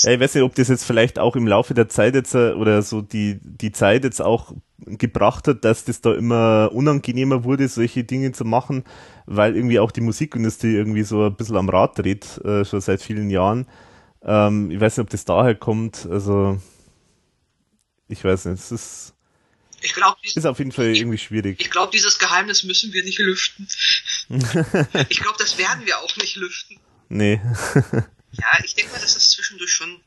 Ja. Ich weiß nicht, ob das jetzt vielleicht auch im Laufe der Zeit jetzt äh, oder so die, die Zeit jetzt auch gebracht hat, dass das da immer unangenehmer wurde, solche Dinge zu machen, weil irgendwie auch die Musikindustrie irgendwie so ein bisschen am Rad dreht, äh, schon seit vielen Jahren. Ähm, ich weiß nicht, ob das daher kommt, also ich weiß nicht, es ist, Ich glaube, ist auf jeden Fall irgendwie schwierig. ich glaube, dieses Geheimnis müssen wir nicht lüften. ich glaube, das werden wir auch nicht lüften. Nee. Ja, ich denke mal, dass das zwischendurch schon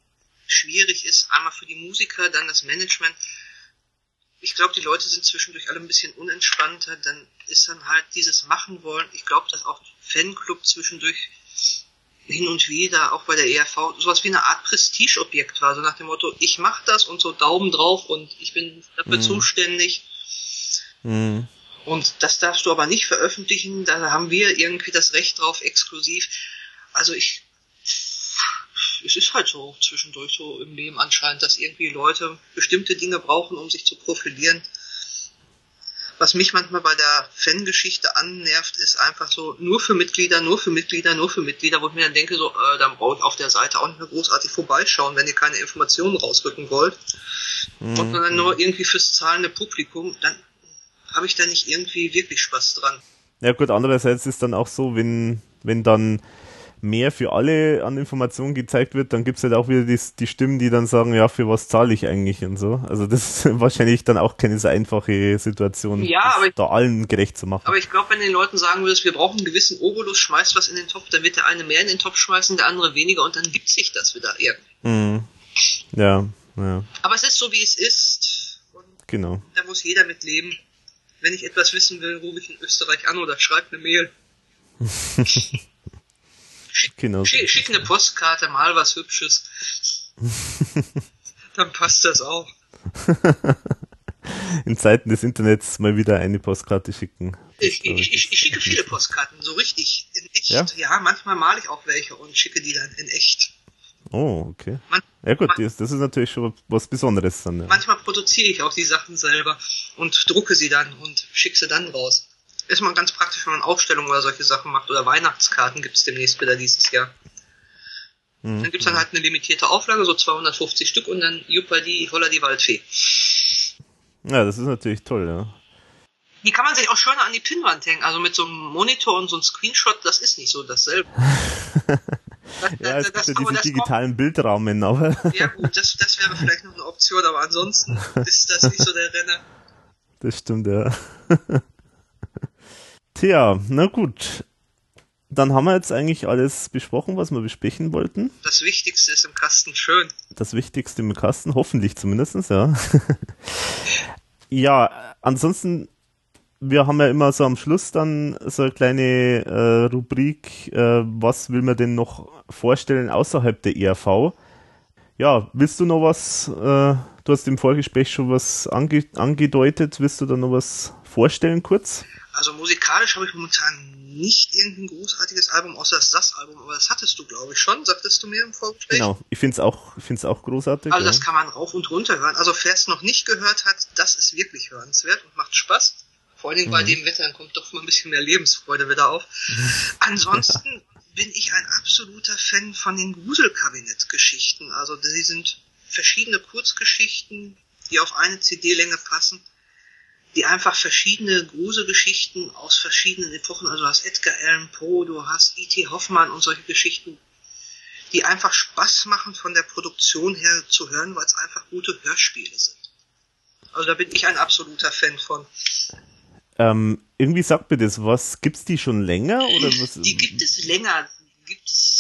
schwierig ist. Einmal für die Musiker, dann das Management. Ich glaube, die Leute sind zwischendurch alle ein bisschen unentspannter. Dann ist dann halt dieses Machen wollen. Ich glaube, dass auch Fanclub zwischendurch hin und wieder, auch bei der ERV, sowas wie eine Art Prestigeobjekt war. So nach dem Motto, ich mache das und so Daumen drauf und ich bin dafür zuständig. Hm. Und das darfst du aber nicht veröffentlichen. Da haben wir irgendwie das Recht drauf, exklusiv. Also ich, es ist halt so zwischendurch so im Leben anscheinend, dass irgendwie Leute bestimmte Dinge brauchen, um sich zu profilieren. Was mich manchmal bei der Fangeschichte annervt, ist einfach so nur für Mitglieder, nur für Mitglieder, nur für Mitglieder, wo ich mir dann denke, so, äh, dann brauche ich auf der Seite auch nicht mehr großartig vorbeischauen, wenn ihr keine Informationen rausrücken wollt. Und dann nur irgendwie fürs zahlende Publikum, dann habe ich da nicht irgendwie wirklich Spaß dran. Ja gut, andererseits ist dann auch so, wenn, wenn dann mehr für alle an Informationen gezeigt wird, dann gibt's halt auch wieder die, die Stimmen, die dann sagen, ja, für was zahle ich eigentlich und so. Also das ist wahrscheinlich dann auch keine so einfache Situation, Ja, ich- da allen gerecht zu machen. Aber ich glaube, wenn den Leuten sagen würdest, wir brauchen einen gewissen Obolus, schmeißt was in den Topf, dann wird der eine mehr in den Topf schmeißen, der andere weniger und dann gibt sich das wieder irgendwie. Mhm. Ja, ja, Aber es ist so, wie es ist und genau. da muss jeder mit leben. Wenn ich etwas wissen will, rufe ich in Österreich an oder schreibe eine Mail. genau. Schick, schick eine Postkarte, mal was Hübsches. dann passt das auch. In Zeiten des Internets mal wieder eine Postkarte schicken. Ich, ich, ich, ich schicke viele Postkarten, so richtig, in echt. Ja? Ja, manchmal male ich auch welche und schicke die dann in echt. Oh, okay. Man, Ja gut, man, das, ist natürlich schon was Besonderes dann. Ja. manchmal produziere ich auch die Sachen selber und drucke sie dann und schicke sie dann raus. Ist mal ganz praktisch, wenn man Ausstellungen oder solche Sachen macht oder Weihnachtskarten gibt's demnächst wieder dieses Jahr. Mhm. Dann gibt's dann halt eine limitierte Auflage, so 250 Stück und dann Juppa die, Holla die Waldfee. Ja, das ist natürlich toll, ja. Die kann man sich auch schöner an die Pinnwand hängen. Also mit so einem Monitor und so einem Screenshot, das ist nicht so dasselbe. Das, Ja, es gibt ja aber diese das kommt- digitalen Bildrahmen, aber Ja gut, das, das wäre vielleicht noch eine Option, aber ansonsten ist das nicht so der Renner. das stimmt, ja. Tja, na gut. Dann haben wir jetzt eigentlich alles besprochen, was wir besprechen wollten. Das Wichtigste ist im Kasten schön. Das Wichtigste im Kasten, hoffentlich zumindestens, ja. ja, ansonsten, wir haben ja immer so am Schluss dann so eine kleine äh, Rubrik, äh, was will man denn noch vorstellen außerhalb der ERV? Ja, willst du noch was, äh, du hast im Vorgespräch schon was ange angedeutet, willst du da noch was vorstellen kurz? Also musikalisch habe ich momentan nicht irgendein großartiges Album, außer das SAS-Album, aber das hattest du, glaube ich, schon, sagtest du mir im Vorgespräch. Genau, ich finde es auch, find's auch großartig. Also ja. das kann man rauf und runter hören. Also wer es noch nicht gehört hat, das ist wirklich hörenswert und macht Spaß. Vor allen Dingen bei dem Wetter, dann kommt doch mal ein bisschen mehr Lebensfreude wieder auf. Ansonsten bin ich ein absoluter Fan von den Gruselkabinett-Geschichten. Also sie sind verschiedene Kurzgeschichten, die auf eine CD-Länge passen, die einfach verschiedene Gruselgeschichten aus verschiedenen Epochen, also du hast Edgar Allan Poe, du hast E.T. Hoffmann und solche Geschichten, die einfach Spaß machen von der Produktion her zu hören, weil es einfach gute Hörspiele sind. Also da bin ich ein absoluter Fan von. Ähm, irgendwie sagt mir das was. Gibt's die schon länger oder was? Die gibt es länger. Gibt es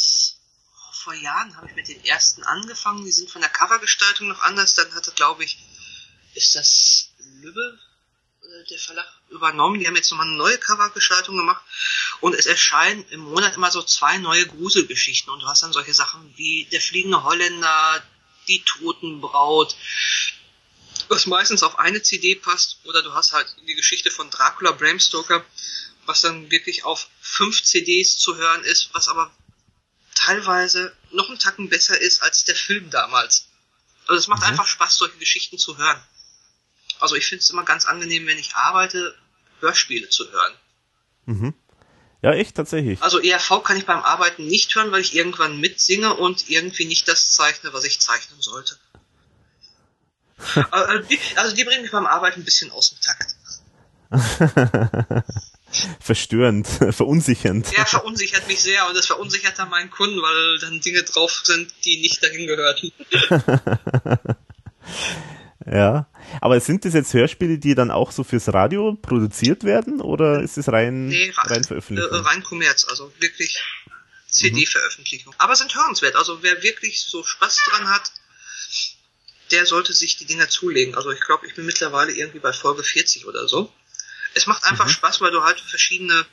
vor Jahren habe ich mit den ersten angefangen. Die sind von der Covergestaltung noch anders. Dann hatte, glaube ich, ist das Lübbe äh, der Verlag übernommen. Die haben jetzt nochmal eine neue Covergestaltung gemacht. Und es erscheinen im Monat immer so zwei neue Gruselgeschichten. Und du hast dann solche Sachen wie Der fliegende Holländer, Die Totenbraut, was meistens auf eine CD passt, oder du hast halt die Geschichte von Dracula Bram Stoker, was dann wirklich auf fünf CDs zu hören ist, was aber teilweise noch einen Tacken besser ist als der Film damals. Also es macht einfach Spaß, solche Geschichten zu hören. Also ich finde es immer ganz angenehm, wenn ich arbeite, Hörspiele zu hören. Mhm. Ja, echt, tatsächlich. Also ERV kann ich beim Arbeiten nicht hören, weil ich irgendwann mitsinge und irgendwie nicht das zeichne, was ich zeichnen sollte. also, die, also die bringen mich beim Arbeiten ein bisschen aus dem Takt. Verstörend, verunsichernd. Der verunsichert mich sehr und das verunsichert dann meinen Kunden, weil dann Dinge drauf sind, die nicht dahin gehörten. Ja. Aber sind das jetzt Hörspiele, die dann auch so fürs Radio produziert werden oder ist es rein, Nee, rein äh, Veröffentlichung? rein Kommerz, also wirklich CD-Veröffentlichung. Aber sind hörenswert. Also wer wirklich so Spaß dran hat, der sollte sich die Dinger zulegen. Also ich glaube, ich bin mittlerweile irgendwie bei Folge 40 oder so. Es macht einfach Spaß, weil du halt verschiedene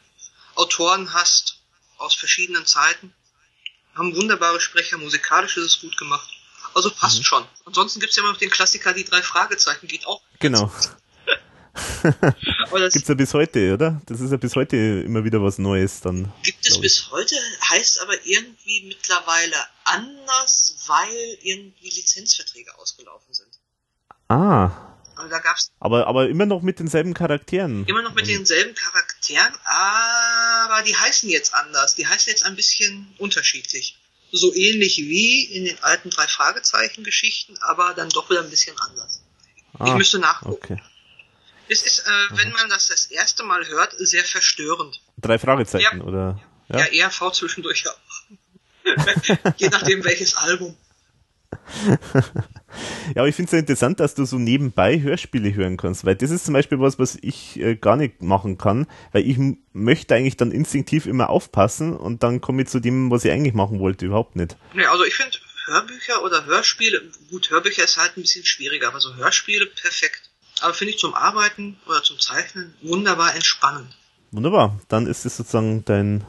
Autoren hast aus verschiedenen Zeiten. Haben wunderbare Sprecher, musikalisch ist es gut gemacht. Also passt schon. Ansonsten gibt's ja immer noch den Klassiker, die drei Fragezeichen, geht auch. Genau. Aber das Gibt's ja bis heute, oder? Das ist ja bis heute immer wieder was Neues dann. Gibt es bis heute, heißt aber irgendwie mittlerweile anders, weil irgendwie Lizenzverträge ausgelaufen sind. Ah. Also da gab es Aber, aber immer noch mit denselben Charakteren. immer noch mit denselben Charakteren, aber die heißen jetzt anders. Die heißen jetzt ein bisschen unterschiedlich. So ähnlich wie in den alten drei Fragezeichen Geschichten, aber dann doch wieder ein bisschen anders. ich Ah, müsste nachgucken. Okay. Es ist, äh, wenn man das das erste Mal hört, sehr verstörend. Drei Fragezeichen, Ja. oder? Ja, eher V zwischendurch. Ja. Je nachdem welches Album. Ja, aber ich finde es ja interessant, dass du so nebenbei Hörspiele hören kannst, weil das ist zum Beispiel was, was ich äh, gar nicht machen kann, weil ich möchte eigentlich dann instinktiv immer aufpassen und dann komme ich zu dem, was ich eigentlich machen wollte, überhaupt nicht. Nee, also ich finde Hörbücher oder Hörspiele, gut, Hörbücher ist halt ein bisschen schwieriger, aber so Hörspiele perfekt. Aber finde ich zum Arbeiten oder zum Zeichnen wunderbar entspannend. Wunderbar, dann ist es sozusagen dein,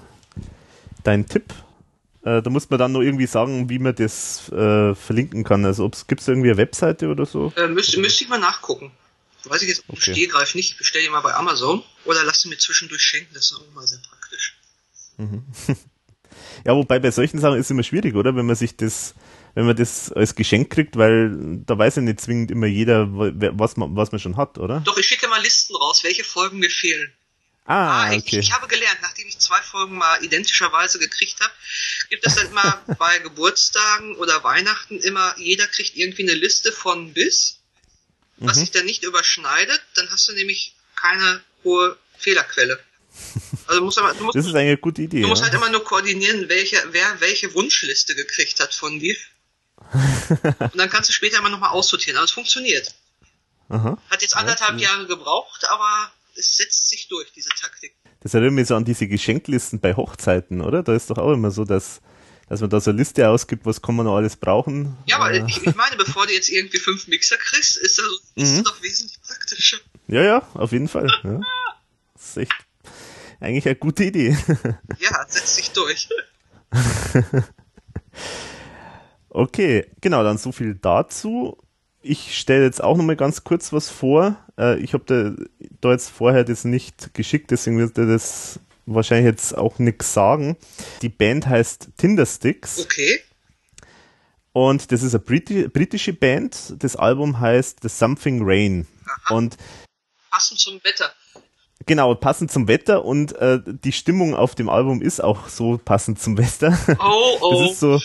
dein Tipp. Äh, da muss man dann noch irgendwie sagen, wie man das äh, verlinken kann. Also gibt es irgendwie eine Webseite oder so? Äh, müsste, müsste ich mal nachgucken. Weiß ich jetzt im Okay. Stehgreif nicht. Ich bestelle die mal bei Amazon oder lass sie mir zwischendurch schenken. Das ist auch mal sehr praktisch. Ja, wobei bei solchen Sachen ist es immer schwierig, oder? Wenn man sich das, wenn man das als Geschenk kriegt, weil da weiß ja nicht zwingend immer jeder, wa- was man, was man schon hat, oder? Doch, ich schicke mal Listen raus, welche Folgen mir fehlen. Ah, Ah, ich, okay. ich habe gelernt, ich zwei Folgen mal identischerweise gekriegt habe, gibt es dann immer bei Geburtstagen oder Weihnachten immer, jeder kriegt irgendwie eine Liste von bis, was Mhm. sich dann nicht überschneidet, dann hast du nämlich keine hohe Fehlerquelle. Also musst du, aber- du musst, Das ist eine gute Idee. du musst ja. halt immer nur koordinieren, welche, wer welche Wunschliste gekriegt hat von dir. Und dann kannst du später immer nochmal aussortieren, aber es funktioniert. Aha. Hat jetzt anderthalb Jahre gebraucht, aber es setzt sich durch, diese Taktik. Das erinnert mich so an diese Geschenklisten bei Hochzeiten, oder? Da ist doch auch immer so, dass, dass man da so eine Liste ausgibt, was kann man noch alles brauchen. Ja, aber Äh, ich, ich meine, bevor du jetzt irgendwie fünf Mixer kriegst, ist das, ist das doch wesentlich praktischer. ja, ja, auf jeden Fall. Ja. Das ist echt eigentlich eine gute Idee. Ja, setzt sich durch. Okay, genau, dann so viel dazu. Ich stelle jetzt auch nochmal ganz kurz was vor. Äh, ich habe da, da jetzt vorher das nicht geschickt, deswegen wird er das wahrscheinlich jetzt auch nichts sagen. Die Band heißt Tindersticks Okay. und das ist eine Briti britische Band. Das Album heißt The Something Rain. Und Passend zum Wetter. Genau, passend zum Wetter und äh, die Stimmung auf dem Album ist auch so passend zum Wetter. Oh, oh. Das ist so,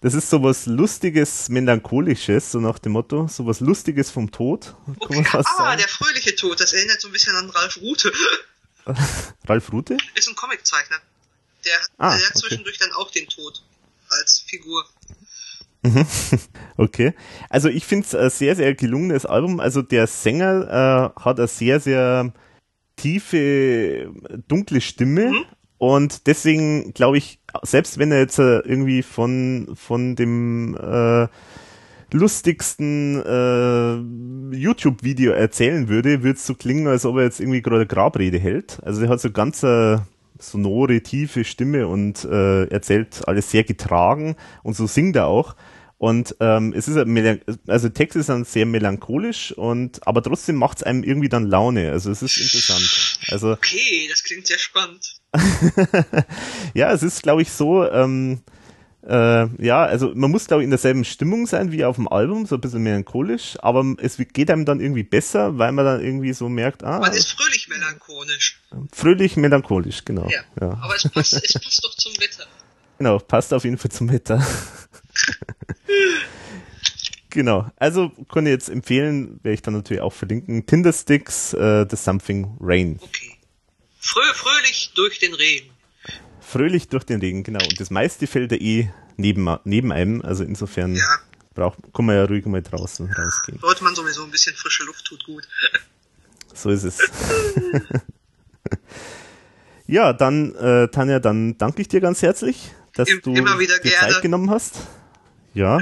das ist so was Lustiges, Melancholisches, so nach dem Motto, so was Lustiges vom Tod, okay. fast Ah, sagen. der fröhliche Tod, das erinnert so ein bisschen an Ralf Rute. Ralf Rute? Ist ein Comiczeichner. Der, Ah, der hat okay. zwischendurch dann auch den Tod als Figur. Okay. Also ich finde es ein sehr, sehr gelungenes Album. Also der Sänger äh, hat eine sehr, sehr tiefe, dunkle Stimme. Und deswegen glaube ich, selbst wenn er jetzt äh, irgendwie von, von dem äh, lustigsten äh, YouTube-Video erzählen würde, würde es so klingen, als ob er jetzt irgendwie gerade eine Grabrede hält. Also er hat so ganz äh, sonore, tiefe Stimme und äh, erzählt alles sehr getragen und so singt er auch. Und ähm, es ist also Text ist dann sehr melancholisch und aber trotzdem macht es einem irgendwie dann Laune. Also es ist interessant. Also Okay, das klingt sehr spannend. ja, es ist, glaube ich, so, ähm, äh, ja, also man muss, glaube ich, in derselben Stimmung sein wie auf dem Album, so ein bisschen melancholisch, aber es geht einem dann irgendwie besser, weil man dann irgendwie so merkt, ah, Man ist fröhlich melancholisch. fröhlich melancholisch, genau. Ja. Ja. Aber es passt, es passt doch zum Wetter. Genau, passt auf jeden Fall zum Wetter. genau, also kann ich jetzt empfehlen, werde ich dann natürlich auch verlinken, Tindersticks, äh, The Something Rain. Okay. Frö fröhlich durch den Regen. Fröhlich durch den Regen, genau. Und das meiste fällt ja eh neben, neben einem, also insofern Ja. braucht, kann man ja ruhig mal draußen rausgehen. Sollte man sowieso ein bisschen frische Luft tut gut. So ist es. ja, dann, äh, Tanja, dann danke ich dir ganz herzlich, dass Im- du immer wieder dir gerne. Zeit genommen hast. Ja,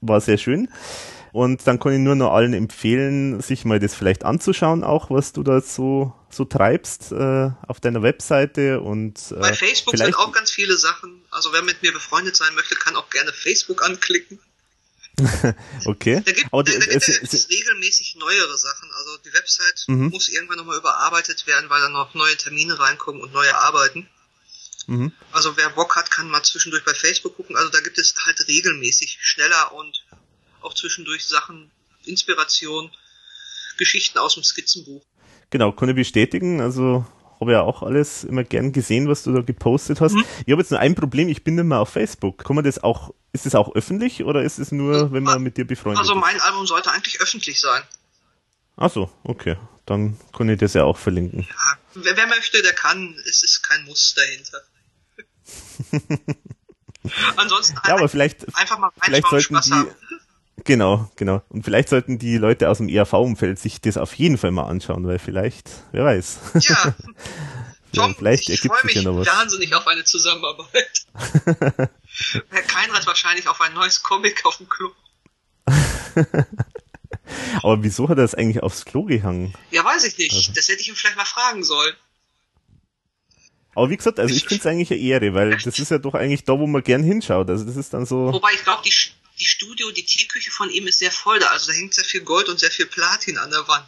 war sehr schön. Und dann kann ich nur noch allen empfehlen, sich mal das vielleicht anzuschauen, auch was du da so, so treibst äh, auf deiner Webseite und äh, Bei Facebook sind auch ganz viele Sachen. Also wer mit mir befreundet sein möchte, kann auch gerne Facebook anklicken. okay. Da gibt da, da gibt es- es regelmäßig neuere Sachen. Also die Website Mhm. muss irgendwann nochmal überarbeitet werden, weil da noch neue Termine reinkommen und neue Arbeiten. Mhm. Also wer Bock hat, kann mal zwischendurch bei Facebook gucken. Also da gibt es halt regelmäßig schneller und auch zwischendurch Sachen, Inspiration, Geschichten aus dem Skizzenbuch. Genau, kann ich bestätigen. Also habe ja auch alles immer gern gesehen, was du da gepostet hast. Ich habe jetzt nur ein Problem, ich bin nicht mehr auf Facebook. Kann man das auch, ist es auch öffentlich oder ist es nur, wenn man mit dir befreundet Also ist? mein Album sollte eigentlich öffentlich sein. Ach so, okay. Dann kann ich das ja auch verlinken. Ja, wer, wer möchte, der kann. Es ist kein Muss dahinter. Ansonsten Ja, aber vielleicht, einfach mal vielleicht sollten Spaß die, haben. genau, genau. Und vielleicht sollten die Leute aus dem ERV-Umfeld sich das auf jeden Fall mal anschauen, weil vielleicht, wer weiß. Ja, Tom, vielleicht ich ergibt freue sich mich ja wahnsinnig auf eine Zusammenarbeit. Herr Keinrad wahrscheinlich auf ein neues Comic auf dem Klo. Aber wieso hat er das eigentlich aufs Klo gehangen? Ja, weiß ich nicht. Also. Das hätte ich ihm vielleicht mal fragen sollen. Aber wie gesagt, also ich finde es eigentlich eine Ehre, weil das ist ja doch eigentlich da, wo man gern hinschaut. Also das ist dann so, Wobei ich glaube, die, die Studio, die Teeküche von ihm ist sehr voll da. Also da hängt sehr viel Gold und sehr viel Platin an der Wand.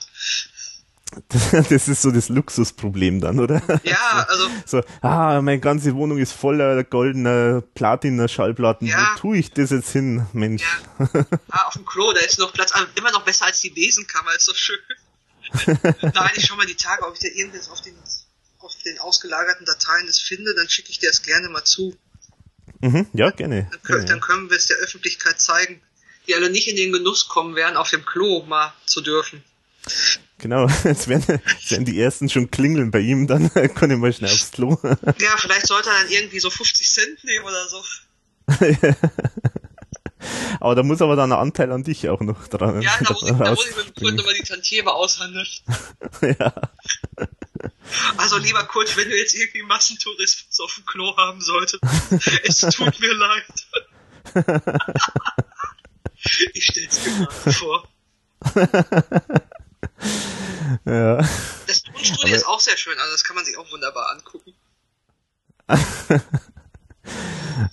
das ist so das Luxusproblem dann, oder? Ja, also So, ah, meine ganze Wohnung ist voller goldener Platina Schallplatten. Ja. Wo tue ich das jetzt hin, Mensch? Ja. Ah, auf dem Klo, da ist noch Platz. Ah, immer noch besser als die Besenkammer, ist so schön. Nein, ich schau mal die Tage, ob ich da irgendwas auf den, auf den ausgelagerten Dateien das finde, dann schicke ich dir das gerne mal zu. Mhm, ja, gerne. Dann, können, gerne. dann können wir es der Öffentlichkeit zeigen, die alle nicht in den Genuss kommen werden, auf dem Klo mal zu dürfen. Genau, jetzt werden, werden die ersten schon klingeln bei ihm, dann kann ich mal schnell aufs Klo. Ja, vielleicht sollte er dann irgendwie so 50 Cent nehmen oder so. aber da muss aber dann ein Anteil an dich auch noch dran. Ja, da muss ich, da muss ich mit dem Freund nochmal die Tantieme aushandeln. ja. Also lieber Kurt, wenn du jetzt irgendwie Massentourismus auf dem Klo haben solltest, es tut mir leid. Ich stell's mir gerade vor. ja. Das Tonstudio ist auch sehr schön, also das kann man sich auch wunderbar angucken.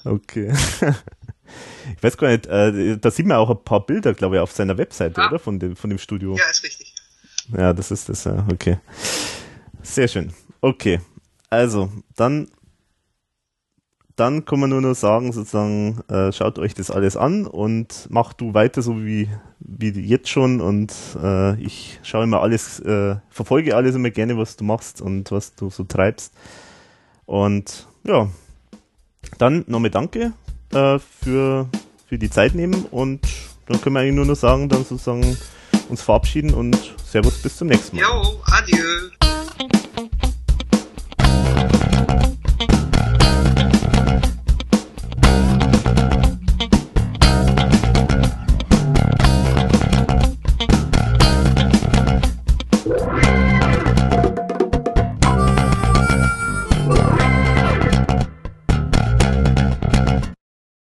Okay. Ich weiß gar nicht, äh, da sieht man auch ein paar Bilder, glaube ich, auf seiner Webseite, Ja. oder? Von dem, von dem Studio. Ja, ist richtig. Ja, das ist das, ja, okay. Sehr schön. Okay. Also, dann, dann kann man nur noch sagen, sozusagen, äh, schaut euch das alles an und macht du weiter so wie, wie jetzt schon und äh, ich schaue immer alles, äh, verfolge alles immer gerne, was du machst und was du so treibst. Und ja, dann nochmal danke äh, für, für die Zeit nehmen und dann können wir eigentlich nur noch sagen, dann sozusagen uns verabschieden und Servus bis zum nächsten Mal. Jo, adieu. Thank you.